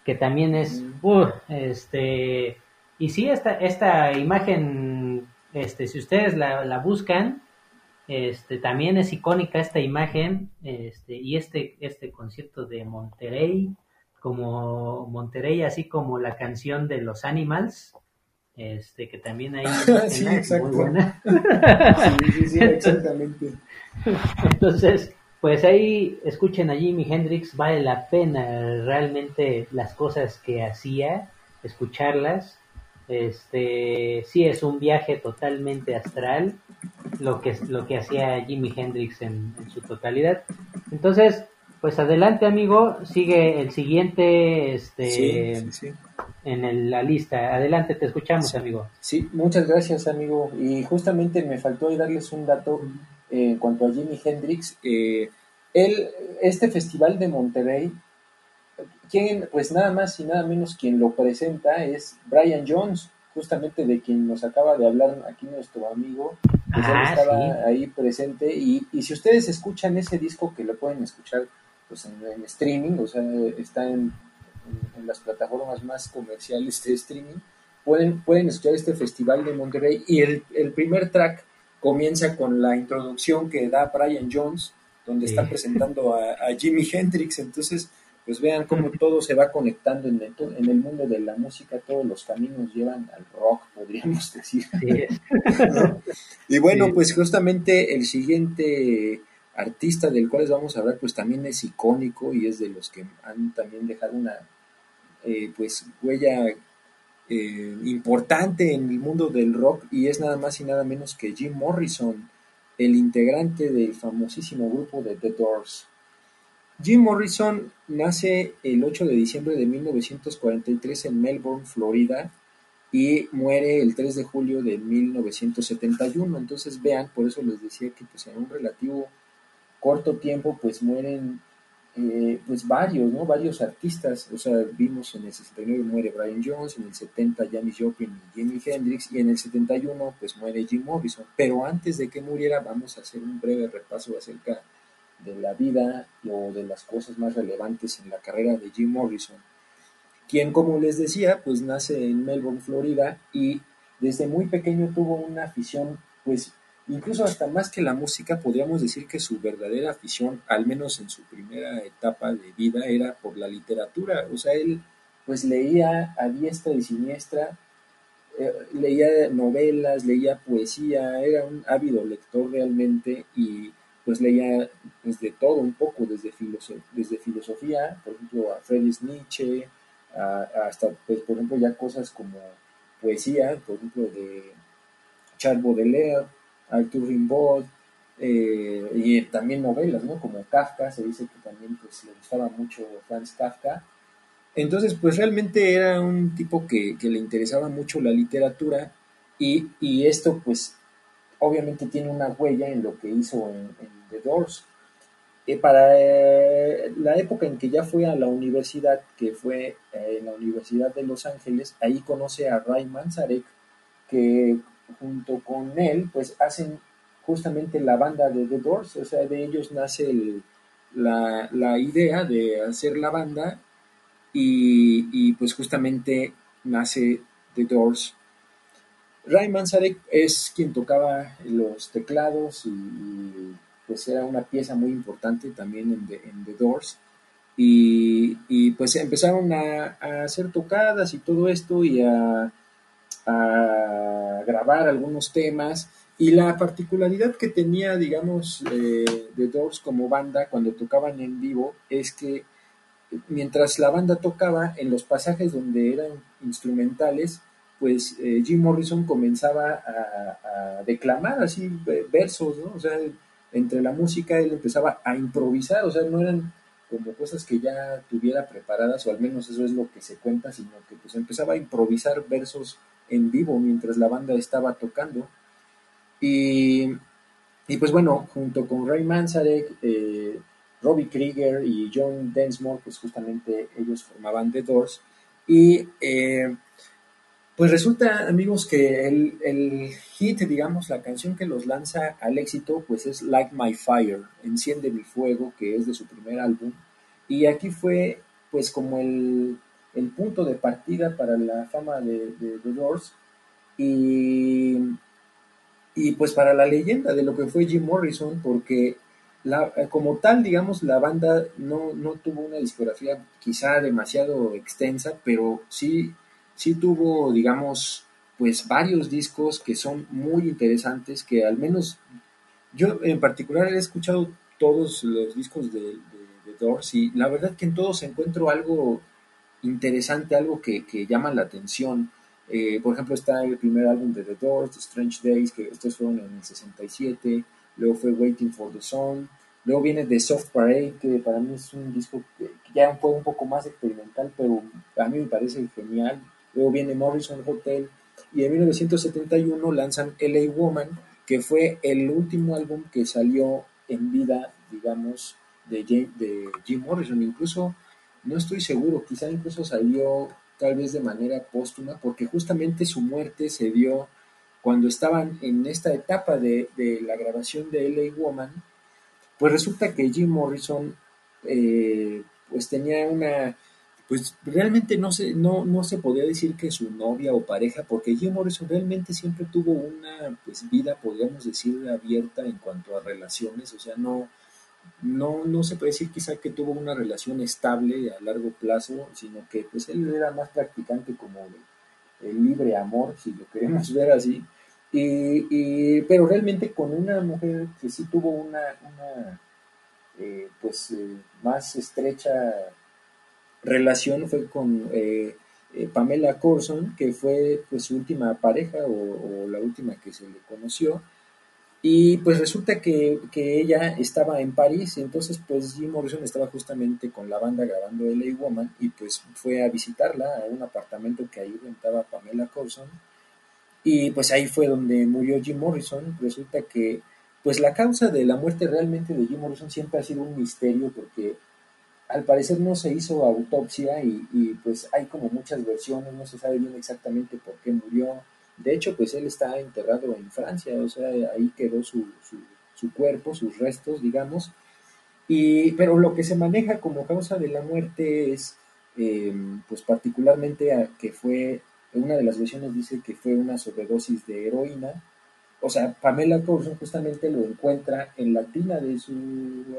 que también es, uh, este, y sí, esta, esta imagen, este, si ustedes la, la buscan, este, también es icónica esta imagen, este, y este, este concierto de Monterrey, como Monterrey, así como la canción de los Animals, este, que también [LAUGHS] hay Sí, exacto. muy buena. Sí, sí, sí, exactamente. Entonces, Pues ahí escuchen a Jimi Hendrix, vale la pena realmente las cosas que hacía, escucharlas. Este, sí es un viaje totalmente astral lo que lo que hacía Jimi Hendrix en, en su totalidad. Entonces, pues adelante amigo, sigue el siguiente este Sí, sí, sí. en el- la lista. Adelante, te escuchamos, amigo. Sí, muchas gracias, amigo. Y justamente me faltó darles un dato eh, en cuanto a Jimi Hendrix. Eh, él, este festival de Monterrey, quien, pues nada más y nada menos quien lo presenta es Brian Jones, justamente de quien nos acaba de hablar aquí nuestro amigo. Pues él Ah, estaba sí. ahí presente. Y, y si ustedes escuchan ese disco, que lo pueden escuchar pues en, en streaming, o sea, está en, en- en las plataformas más comerciales de streaming, pueden, pueden escuchar este festival de Monterrey y el, el primer track comienza con la introducción que da Brian Jones, donde Sí. está presentando a, a Jimi Hendrix, entonces pues vean cómo todo se va conectando en el, en el mundo de la música, todos los caminos llevan al rock, podríamos decir. Sí, es- [LAUGHS] ¿no? Y bueno, Sí. pues justamente el siguiente artista del cual les vamos a hablar, pues también es icónico y es de los que han también dejado una eh, pues huella eh, importante en el mundo del rock y es nada más y nada menos que Jim Morrison, el integrante del famosísimo grupo de The Doors. Jim Morrison nace el 8 de diciembre de 1943 en Melbourne, Florida, y muere el 3 de julio de 1971. Entonces vean, por eso les decía que pues en un relativo corto tiempo pues mueren eh, pues varios, ¿no? Varios artistas. O sea, vimos en el 69 muere Brian Jones, en el 70 Janis Joplin y Jimi Hendrix y en el 71 pues muere Jim Morrison. Pero antes de que muriera vamos a hacer un breve repaso acerca la vida o de las cosas más relevantes en la carrera de Jim Morrison quien como les decía, pues nace en Melbourne, Florida, y desde muy pequeño tuvo una afición, pues incluso hasta más que la música, podríamos decir que su verdadera afición, al menos en su primera etapa de vida, era por la literatura. O sea, él pues leía a diestra y siniestra, eh, leía novelas, leía poesía, era un ávido lector realmente y pues leía pues, de todo un poco, desde, filoso- desde filosofía, por ejemplo, a Friedrich Nietzsche, hasta, pues, por ejemplo, ya cosas como poesía, por ejemplo, de Charles Baudelaire, Arthur Rimbaud, eh, y también novelas, ¿no? Como Kafka, se dice que también pues, le gustaba mucho Franz Kafka. Entonces, pues realmente era un tipo que, que le interesaba mucho la literatura y, y esto, pues, obviamente tiene una huella en lo que hizo en, The Doors. Eh, para eh, la época en que ya fue a la universidad, que fue eh, en la Universidad de Los Ángeles, ahí conoce a Ray Manzarek, que junto con él, pues hacen justamente la banda de The Doors, o sea, de ellos nace la, la idea de hacer la banda y, y, pues justamente nace The Doors. Ray Manzarek es quien tocaba los teclados y, pues era una pieza muy importante también en The, Doors. Y, pues empezaron a, hacer tocadas y todo esto y a, a, grabar algunos temas. Y la particularidad que tenía, digamos, eh, The Doors como banda cuando tocaban en vivo es que mientras la banda tocaba, en los pasajes donde eran instrumentales, pues eh, Jim Morrison comenzaba a, declamar así versos, ¿no? O sea, entre la música él empezaba a improvisar, o sea, no eran como cosas que ya tuviera preparadas, o al menos eso es lo que se cuenta, sino que pues empezaba a improvisar versos en vivo mientras la banda estaba tocando. Y, y pues bueno, junto con Ray Manzarek, eh, Robbie Krieger y John Densmore, pues justamente ellos formaban The Doors. Y eh, pues resulta, amigos, que el, el, hit, digamos, la canción que los lanza al éxito, pues es Like My Fire, Enciende mi Fuego, que es de su primer álbum. Y aquí fue, pues, como el, el punto de partida para la fama de, The Doors. Y, y pues para la leyenda de lo que fue Jim Morrison, porque la, como tal, digamos, la banda no, no tuvo una discografía quizá demasiado extensa, pero sí sí tuvo, digamos, pues varios discos que son muy interesantes, que al menos yo en particular he escuchado todos los discos de, de, Doors y la verdad que en todos encuentro algo interesante, algo que, que llama la atención. Eh, por ejemplo, está el primer álbum de The Doors, The Strange Days, que estos fueron en el 67, luego fue Waiting for the Sun, luego viene The Soft Parade, que para mí es un disco que ya fue un poco más experimental, pero a mí me parece genial. Luego viene Morrison Hotel, y en 1971 lanzan LA Woman, que fue el último álbum que salió en vida, digamos, de, de Jim Morrison. Incluso, no estoy seguro, quizá incluso salió tal vez de manera póstuma, porque justamente su muerte se dio cuando estaban en esta etapa de, de la grabación de LA Woman, pues resulta que Jim Morrison eh, pues tenía una pues realmente no se, no, no se podía decir que su novia o pareja, porque Jim Morrison realmente siempre tuvo una pues, vida, podríamos decir, abierta en cuanto a relaciones, o sea, no, no, no se puede decir quizá que tuvo una relación estable a largo plazo, sino que pues él era más practicante como el, libre amor, si lo queremos [LAUGHS] ver así, y, y, pero realmente con una mujer que sí tuvo una, una eh, pues eh, más estrecha relación fue con eh, eh, Pamela Corson, que fue pues su última pareja o, la última que se le conoció. Y pues resulta que, que, ella estaba en París, y entonces pues Jim Morrison estaba justamente con la banda grabando LA Woman y pues fue a visitarla a un apartamento que ahí rentaba Pamela Corson. Y pues ahí fue donde murió Jim Morrison. Resulta que pues la causa de la muerte realmente de Jim Morrison siempre ha sido un misterio porque al parecer no se hizo autopsia y, y, pues hay como muchas versiones, no se sabe bien exactamente por qué murió. De hecho, pues él está enterrado en Francia, o sea, ahí quedó su, su, cuerpo, sus restos, digamos. Y, pero lo que se maneja como causa de la muerte es, eh, pues particularmente que fue, una de las versiones dice que fue una sobredosis de heroína. O sea, Pamela Coulson justamente lo encuentra en la tina de su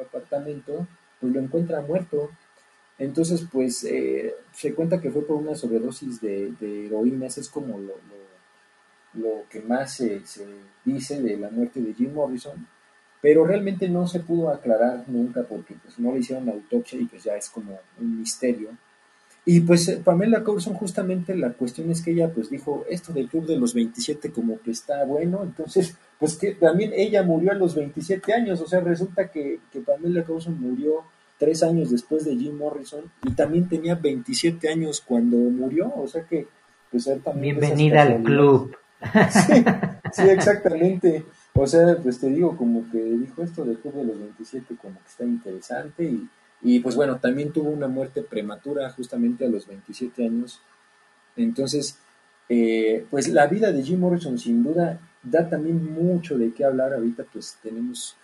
apartamento pues lo encuentra muerto. Entonces, pues eh, se cuenta que fue por una sobredosis de, de es como lo, lo, lo que más se, se, dice de la muerte de Jim Morrison, pero realmente no se pudo aclarar nunca porque pues no le hicieron autopsia y pues ya es como un misterio. Y pues Pamela Coulson justamente la cuestión es que ella pues dijo esto del club de los 27 como que está bueno, entonces pues que también ella murió a los 27 años, o sea, resulta que, que Pamela Coulson murió tres años después de Jim Morrison y también tenía 27 años cuando murió, o sea que pues él también... Bienvenida al club. Sí, sí, exactamente. O sea, pues te digo, como que dijo esto del club de los 27 como que está interesante y, y pues bueno, también tuvo una muerte prematura justamente a los 27 años. Entonces, eh, pues la vida de Jim Morrison sin duda da también mucho de qué hablar. Ahorita pues tenemos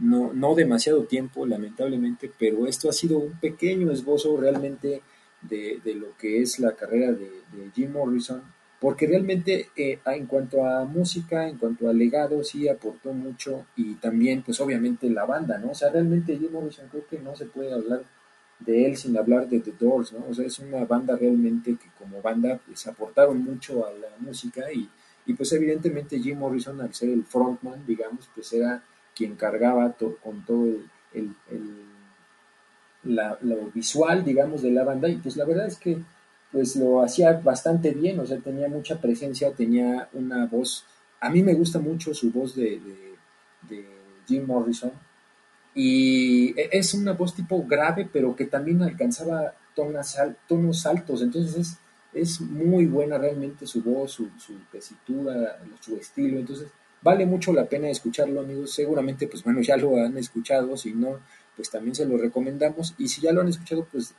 no, no demasiado tiempo, lamentablemente, pero esto ha sido un pequeño esbozo realmente de, de lo que es la carrera de, Jim Morrison, porque realmente eh, en cuanto a música, en cuanto a legado, sí aportó mucho y también, pues obviamente la banda, ¿no? O sea, realmente Jim Morrison creo que no se puede hablar de él sin hablar de The Doors, ¿no? O sea, es una banda realmente que como banda pues aportaron mucho a la música y, y pues evidentemente Jim Morrison al ser el frontman, digamos, pues era quien cargaba con todo el, el, el la, lo visual, digamos, de la banda. Y pues la verdad es que pues lo hacía bastante bien, o sea, tenía mucha presencia, tenía una voz, a mí me gusta mucho su voz de, de, Jim Morrison, y es una voz tipo grave, pero que también alcanzaba tonos, tonos altos, entonces es, es, muy buena realmente su voz, su, su, tesitura, su estilo, entonces vale mucho la pena escucharlo, amigos, seguramente, pues bueno, ya lo han escuchado, si no, pues también se lo recomendamos, y si ya lo han escuchado, pues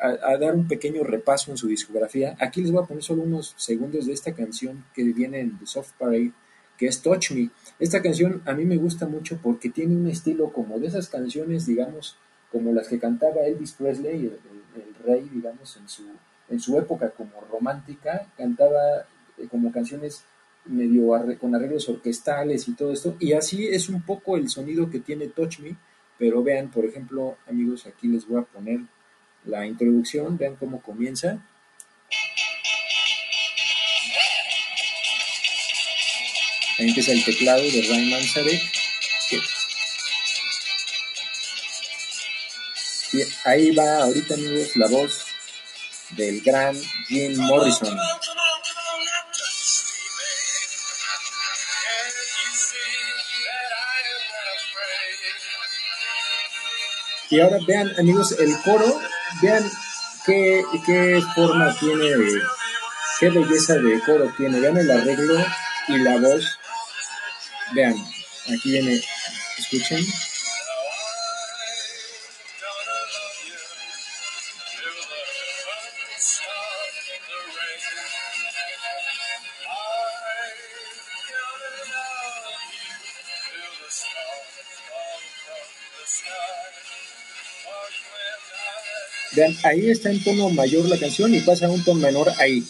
a, dar un pequeño repaso en su discografía. Aquí les voy a poner solo unos segundos de esta canción que viene en The Soft Parade, que es Touch Me. Esta canción a mí me gusta mucho porque tiene un estilo como de esas canciones, digamos, como las que cantaba Elvis Presley, el, el, el rey, digamos, en su, en su época como romántica, cantaba eh, como canciones medio con arreglos orquestales y todo esto, y así es un poco el sonido que tiene Touch Me, pero vean, por ejemplo, amigos, aquí les voy a poner la introducción, vean cómo comienza. Ahí empieza el teclado de Ryan Manzarek. Y ahí va ahorita, amigos, la voz del gran Jim Morrison. Y ahora vean, amigos, el coro, vean qué, qué forma tiene, qué belleza de coro tiene. Vean el arreglo y la voz. Vean, aquí viene, escuchen. Vean, ahí está en tono mayor la canción y pasa a un tono menor ahí.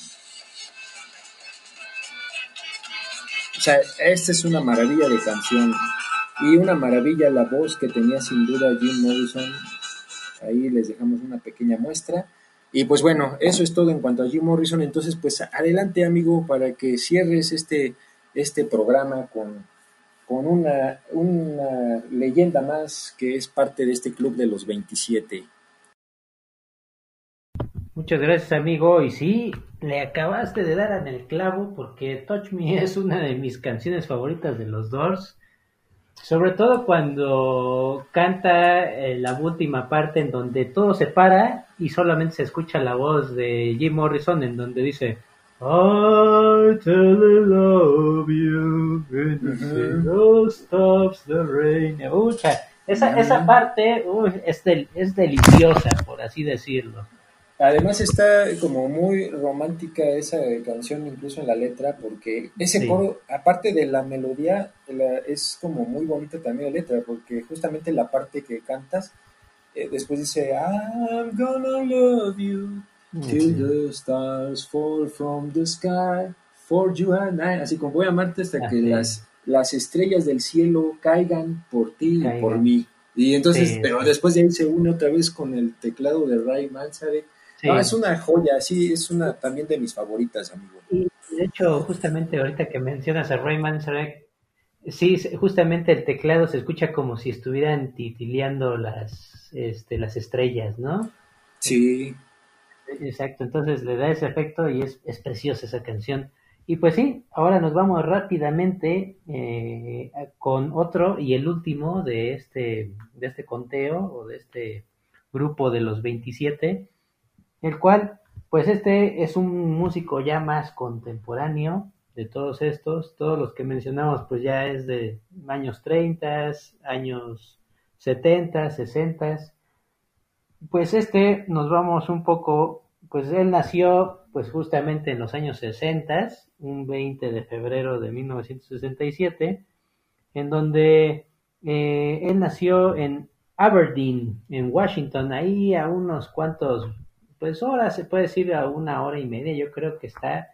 O sea, esta es una maravilla de canción. Y una maravilla la voz que tenía sin duda Jim Morrison. Ahí les dejamos una pequeña muestra. Y pues bueno, eso es todo en cuanto a Jim Morrison. Entonces, pues adelante, amigo, para que cierres este, este programa con, con una, una leyenda más que es parte de este club de los 27. Muchas gracias, amigo. Y sí, le acabaste de dar en el clavo porque Touch Me [LAUGHS] es una de mis canciones favoritas de los Doors. Sobre todo cuando canta eh, la última parte en donde todo se para y solamente se escucha la voz de Jim Morrison en donde dice I tell love you when the snow stops the rain. Ucha, esa, esa parte uy, es, del, es deliciosa, por así decirlo. Además está como muy romántica esa canción, incluso en la letra, porque ese Sí. coro, aparte de la melodía, la- es como muy bonita también la letra, porque justamente la parte que cantas, eh, después dice, I'm gonna love you till the stars fall from the sky for you and I. Así como voy a amarte hasta que las, las estrellas del cielo caigan por ti y por mí. Y entonces, Sí. pero después de ahí se une otra vez con el teclado de Ray Manzarek. Sí. No, es una joya, sí, es una también de mis favoritas, amigo. Y de hecho, justamente ahorita que mencionas a Ray Manzarek, sí, justamente el teclado se escucha como si estuvieran titileando las, este, las estrellas, ¿no? Sí, Exacto, entonces le da ese efecto y es, es preciosa esa canción. Y pues sí, ahora nos vamos rápidamente eh, con otro y el último de este, de este conteo o de este grupo de los 27, el cual, pues este es un músico ya más contemporáneo de todos estos, todos los que mencionamos pues ya es de años 30, años 70, 60, pues este nos vamos un poco, pues él nació pues justamente en los años 60, un 20 de febrero de 1967, en donde eh, él nació en Aberdeen, en Washington, ahí a unos cuantos, pues horas, se puede decir a una hora y media, yo creo que está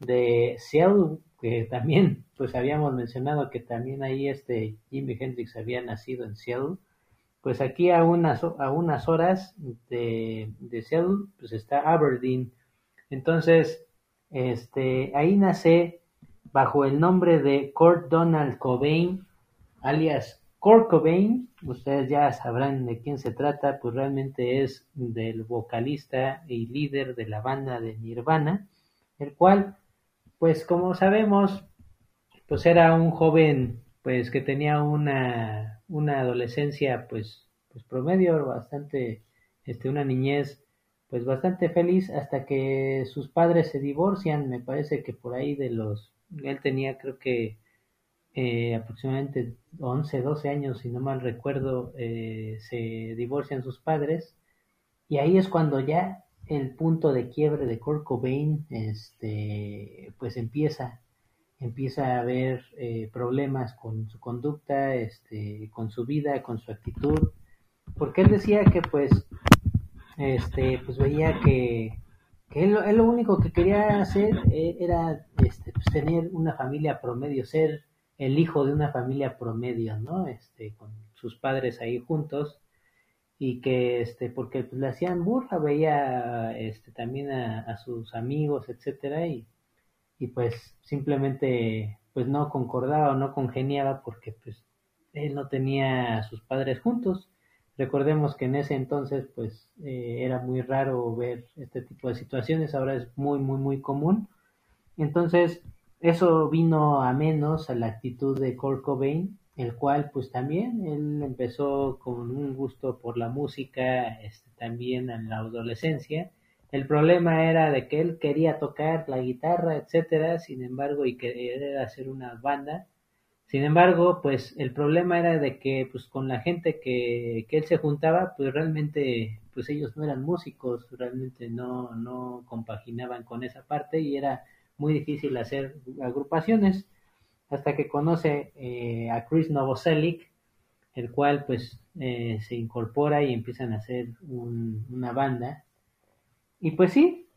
de Seattle, que también, [LAUGHS] pues habíamos mencionado que también ahí este Jimi Hendrix había nacido en Seattle, pues aquí a unas, a unas horas de, de Seattle, pues está Aberdeen. Entonces, este, ahí nace bajo el nombre de Kurt Donald Cobain, alias Kurt Cobain. Ustedes ya sabrán de quién se trata, pues realmente es del vocalista y líder de la banda de Nirvana, el cual, pues como sabemos, pues era un joven pues que tenía una, una adolescencia pues, pues promedio bastante este una niñez pues bastante feliz hasta que sus padres se divorcian me parece que por ahí de los él tenía creo que eh, aproximadamente 11 12 años si no mal recuerdo eh, se divorcian sus padres. Y ahí es cuando ya el punto de quiebre de Kurt Cobain este pues empieza empieza a haber eh, problemas con su conducta, este, con su vida, con su actitud, porque él decía que pues, este, pues veía que, que él, él lo único que quería hacer eh, era este, pues, tener una familia promedio, ser el hijo de una familia promedio, ¿no? Este, con sus padres ahí juntos y que este porque pues, le hacían burla veía este también a, a sus amigos etcétera y y pues simplemente pues no concordaba o no congeniaba porque pues él no tenía a sus padres juntos Recordemos que en ese entonces pues eh, era muy raro ver este tipo de situaciones, ahora es muy muy muy común. Entonces eso vino a menos a la actitud de Kurt Cobain, el cual pues también él empezó con un gusto por la música, este, también en la adolescencia. El problema era de que él quería tocar la guitarra, etcétera, sin embargo, y quería hacer una banda, sin embargo, pues el problema era de que pues con la gente que, que él se juntaba, pues realmente pues ellos no eran músicos, realmente no, no compaginaban con esa parte y era muy difícil hacer agrupaciones hasta que conoce eh, a Chris Novoselic, el cual pues eh, se incorpora y empiezan a hacer un- una banda. Y pues sí,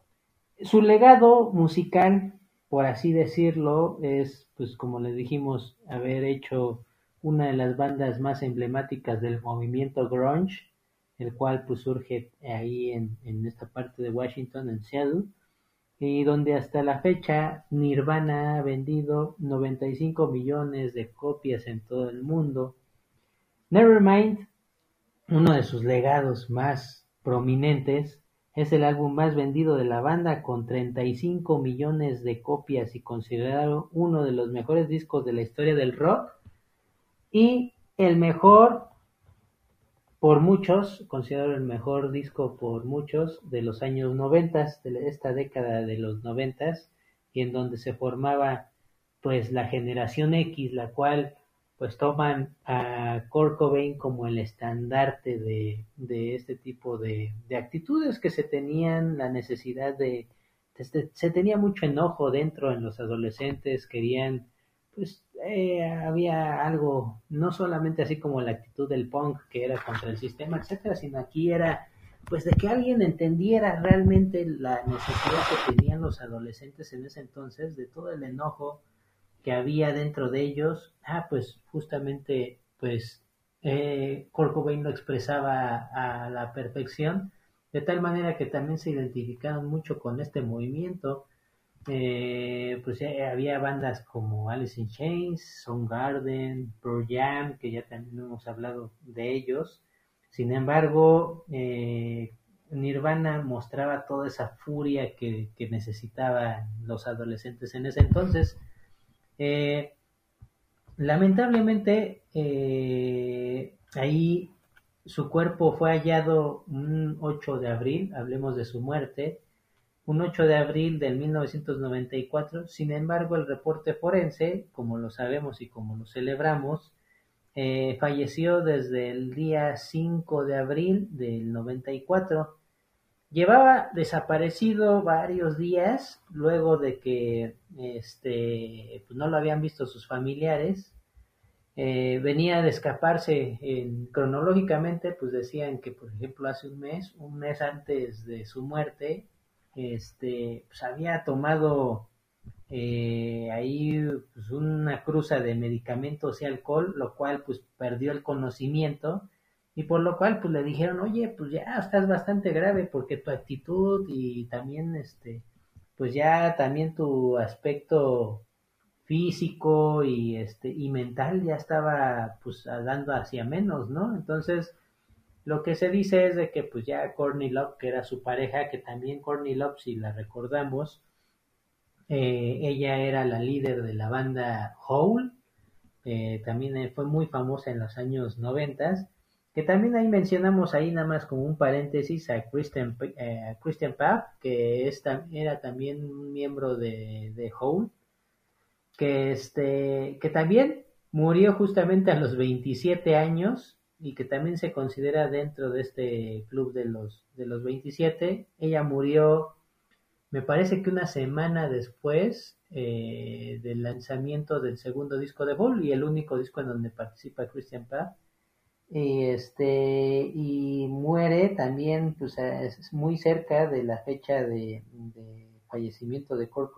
su legado musical, por así decirlo, es, pues como les dijimos, haber hecho una de las bandas más emblemáticas del movimiento grunge, el cual pues surge ahí en, en esta parte de Washington, en Seattle, y donde hasta la fecha Nirvana ha vendido 95 millones de copias en todo el mundo. Nevermind, uno de sus legados más prominentes, es el álbum más vendido de la banda con 35 millones de copias y considerado uno de los mejores discos de la historia del rock y el mejor por muchos, considerado el mejor disco por muchos de los años 90, de esta década de los 90 y en donde se formaba pues la generación X, la cual pues toman a Kurt como el estandarte de, de este tipo de, de actitudes que se tenían, la necesidad de, de- se tenía mucho enojo dentro en los adolescentes, querían, pues eh, había algo, no solamente así como la actitud del punk que era contra el sistema, etcétera, sino aquí era pues de que alguien entendiera realmente la necesidad que tenían los adolescentes en ese entonces, de todo el enojo que había dentro de ellos, ah, pues justamente, pues eh, Kurt lo expresaba a, la perfección, de tal manera que también se identificaron mucho con este movimiento. Eh, pues eh, había bandas como Alice in Chains, Soundgarden, Pearl Jam, que ya también hemos hablado de ellos. Sin embargo, eh, Nirvana mostraba toda esa furia que, que necesitaban los adolescentes en ese entonces. Eh, lamentablemente, ahí su cuerpo fue hallado un 8 de abril, hablemos de su muerte, un 8 de abril del 1994. Sin embargo, el reporte forense, como lo sabemos y como lo celebramos, eh, falleció desde el día 5 de abril del 94. Llevaba desaparecido varios días luego de que este, pues no lo habían visto sus familiares. Eh, venía de escaparse en- cronológicamente, pues decían que, por ejemplo, hace un mes, un mes antes de su muerte, este, pues había tomado eh, ahí pues, una cruza de medicamentos y alcohol, lo cual pues perdió el conocimiento y por lo cual pues le dijeron, oye, pues ya estás bastante grave porque tu actitud y también este, pues ya también tu aspecto físico y este y mental ya estaba pues dando hacia menos, ¿no? Entonces lo que se dice es de que pues ya Courtney Love, que era su pareja, que también Courtney Love, si la recordamos, eh, ella era la líder de la banda Hole, eh, también eh, fue muy famosa en los años 90, que también ahí mencionamos ahí nada más como un paréntesis a Christian, eh, Papp, que era también un miembro de, de Hole, que, este, que también murió justamente a los 27 años y que también se considera dentro de este club de los, de los 27. Ella murió, me parece que una semana después eh, del lanzamiento del segundo disco de Ball y el único disco en donde participa Christian Papp. Y este y muere también pues es muy cerca de la fecha de, fallecimiento de Kurt.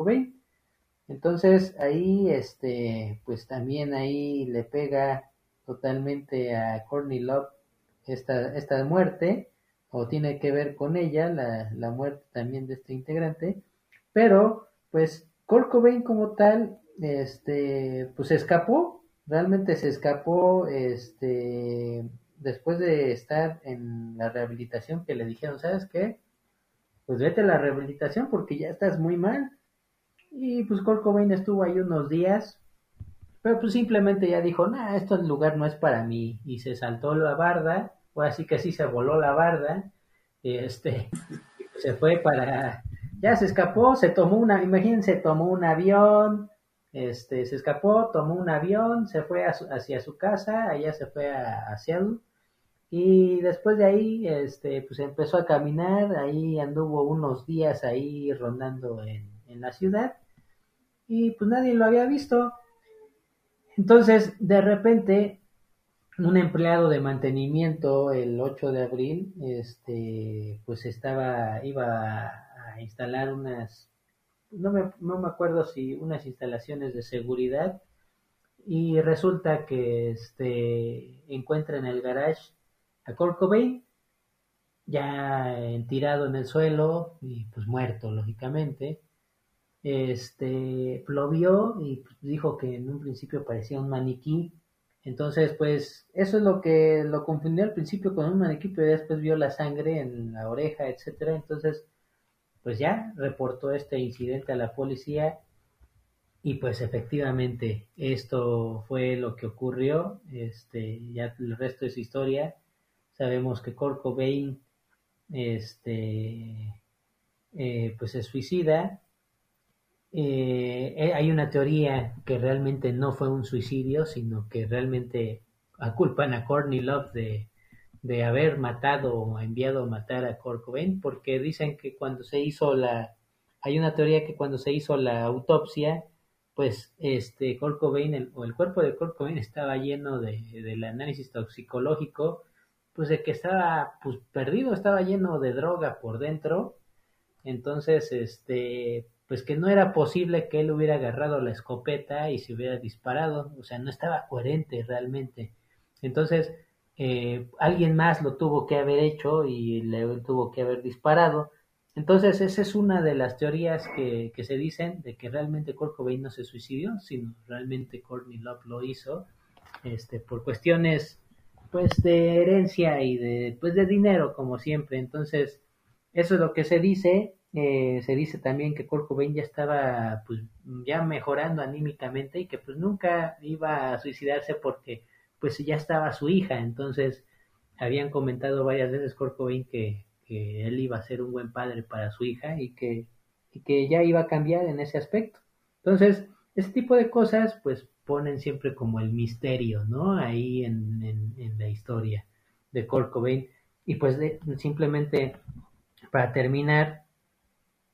Entonces ahí, este, pues también ahí le pega totalmente a Courtney Love esta, esta muerte, o tiene que ver con ella, la, la muerte también de este integrante, pero pues Kurt Cobain como tal, este, pues se escapó, realmente se escapó, este, después de estar en la rehabilitación, que le dijeron, ¿sabes qué? Pues vete a la rehabilitación porque ya estás muy mal. Y pues Kurt Cobain estuvo ahí unos días, pero pues simplemente ya dijo, nah, esto el lugar no es para mí. Y se saltó la barda, o así que sí se voló la barda, este, [LAUGHS] se fue para, ya se escapó, se tomó una, imagínense, tomó un avión, este, se escapó, tomó un avión, se fue hacia su casa, allá se fue a, a y después de ahí, este, pues empezó a caminar, ahí anduvo unos días ahí rondando en, en la ciudad, y pues nadie lo había visto. Entonces, de repente, un empleado de mantenimiento el 8 de abril, este, pues estaba, iba a instalar unas, no me, no me acuerdo si unas instalaciones de seguridad y resulta que este, encuentra en el garage a Kurt Cobain ya eh, tirado en el suelo y pues muerto, lógicamente. Este, lo vio y dijo que en un principio parecía un maniquí. Entonces, pues, eso es lo que lo confundió al principio con un maniquí, pero después vio la sangre en la oreja, etcétera. Entonces, pues ya reportó este incidente a la policía y pues efectivamente esto fue lo que ocurrió. Este, ya el resto es historia. Sabemos que Kurt Cobain, este, eh, pues se suicida. Eh, eh, hay una teoría que realmente no fue un suicidio, sino que realmente culpan a Courtney Love de, de haber matado o enviado a matar a Kurt porque dicen que cuando se hizo la, hay una teoría que cuando se hizo la autopsia, pues este Kurt o el cuerpo de Kurt estaba lleno de, del análisis toxicológico, pues de que estaba pues perdido, estaba lleno de droga por dentro, entonces este pues que no era posible que él hubiera agarrado la escopeta y se hubiera disparado, o sea, no estaba coherente realmente. Entonces, eh, alguien más lo tuvo que haber hecho y le tuvo que haber disparado. Entonces, esa es una de las teorías que, que se dicen de que realmente Kurt no se suicidió, sino realmente Courtney Love lo hizo este, por cuestiones pues de herencia y de pues de dinero como siempre entonces eso es lo que se dice eh, se dice también que Kurt ya estaba pues ya mejorando anímicamente y que pues nunca iba a suicidarse porque pues ya estaba su hija entonces habían comentado varias veces Kurt que, que él iba a ser un buen padre para su hija y que, y que ya iba a cambiar en ese aspecto entonces ese tipo de cosas pues ponen siempre como el misterio, ¿no? Ahí en, en, la historia de Kurt. Y pues simplemente para terminar,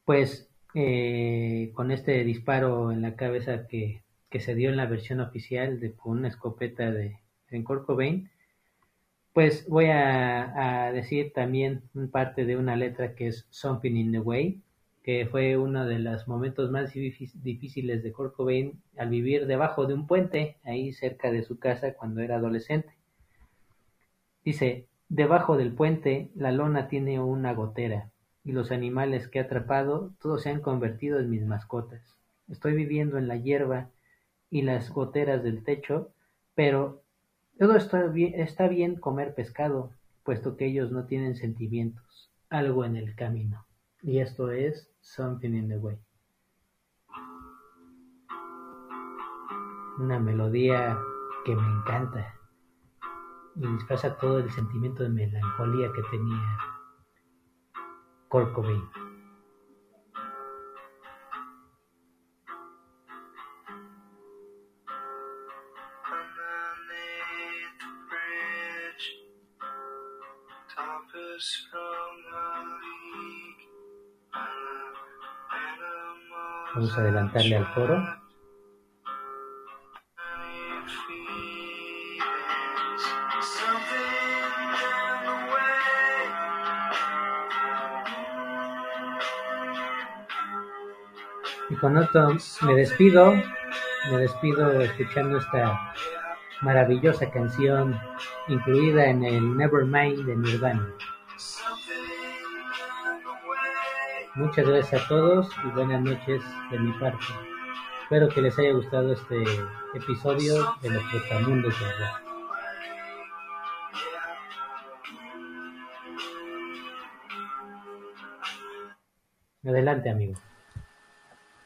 pues eh, con este disparo en la cabeza que, que, se dio en la versión oficial de una escopeta de, Kurt Cobain, pues voy a, a decir también parte de una letra que es Something in the Way, que fue uno de los momentos más difíciles de Kurt Cobain al vivir debajo de un puente, ahí cerca de su casa cuando era adolescente. Dice, debajo del puente la lona tiene una gotera y los animales que he atrapado todos se han convertido en mis mascotas. Estoy viviendo en la hierba y las goteras del techo, pero todo está bien, está bien comer pescado, puesto que ellos no tienen sentimientos, algo en el camino. Y esto es Something in the Way. Una melodía que me encanta y disfraza todo el sentimiento de melancolía que tenía Kurt Cobain. Vamos a adelantarle al coro. con otro me despido, me despido escuchando esta maravillosa canción incluida en el Nevermind de Nirvana. Muchas gracias a todos y buenas noches de mi parte. Espero que les haya gustado este episodio de los Trotamundos del Rock. Adelante, amigos.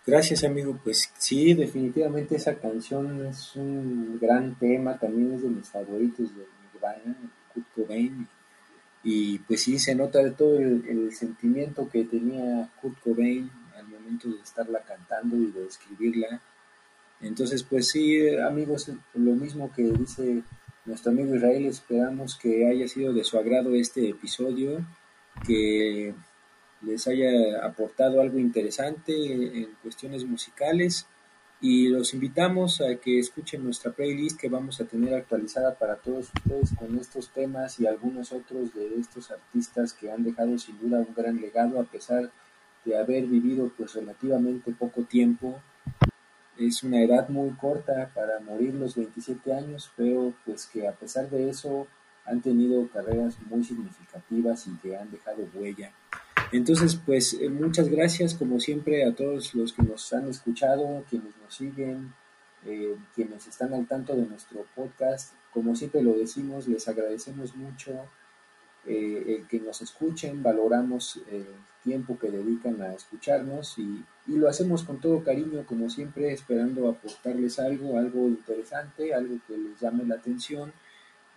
Gracias, amigo. Pues sí, definitivamente esa canción es un gran tema, también es de mis favoritos de Nirvana, Kurt Cobain. Y pues sí, se nota de todo el, el sentimiento que tenía Kurt Cobain al momento de estarla cantando y de escribirla. Entonces, pues sí, amigos, lo mismo que dice nuestro amigo Israel, esperamos que haya sido de su agrado este episodio, que les haya aportado algo interesante en cuestiones musicales y los invitamos a que escuchen nuestra playlist que vamos a tener actualizada para todos ustedes con estos temas y algunos otros de estos artistas que han dejado sin duda un gran legado a pesar de haber vivido pues relativamente poco tiempo es una edad muy corta para morir los 27 años, pero pues que a pesar de eso han tenido carreras muy significativas y que han dejado huella. Entonces, pues eh, muchas gracias como siempre a todos los que nos han escuchado, quienes nos siguen, eh, quienes están al tanto de nuestro podcast. Como siempre lo decimos, les agradecemos mucho eh, el que nos escuchen, valoramos el tiempo que dedican a escucharnos y, y, lo hacemos con todo cariño, como siempre, esperando aportarles algo, algo interesante, algo que les llame la atención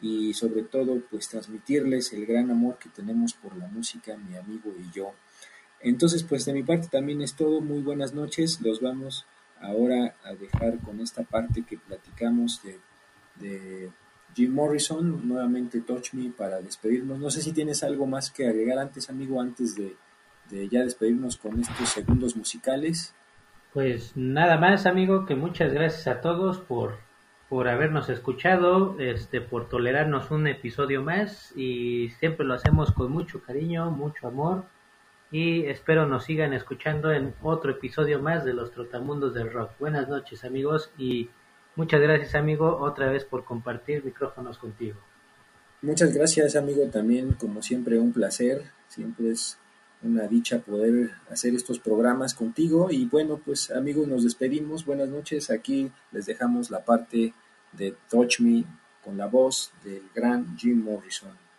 y sobre todo pues transmitirles el gran amor que tenemos por la música, mi amigo y yo. Entonces pues de mi parte también es todo, muy buenas noches, los vamos ahora a dejar con esta parte que platicamos de, de Jim Morrison, nuevamente Touch Me para despedirnos. No sé si tienes algo más que agregar antes, amigo, antes de, de ya despedirnos con estos segundos musicales. Pues nada más, amigo, que muchas gracias a todos por, por habernos escuchado, este, por tolerarnos un episodio más y siempre lo hacemos con mucho cariño, mucho amor y espero nos sigan escuchando en otro episodio más de los Trotamundos del Rock. Buenas noches, amigos, y Muchas gracias, amigo, otra vez por compartir micrófonos contigo. Muchas gracias, amigo, también como siempre un placer, siempre es una dicha poder hacer estos programas contigo. Y bueno, pues amigos, nos despedimos, buenas noches, aquí les dejamos la parte de Touch Me con la voz del gran Jim Morrison.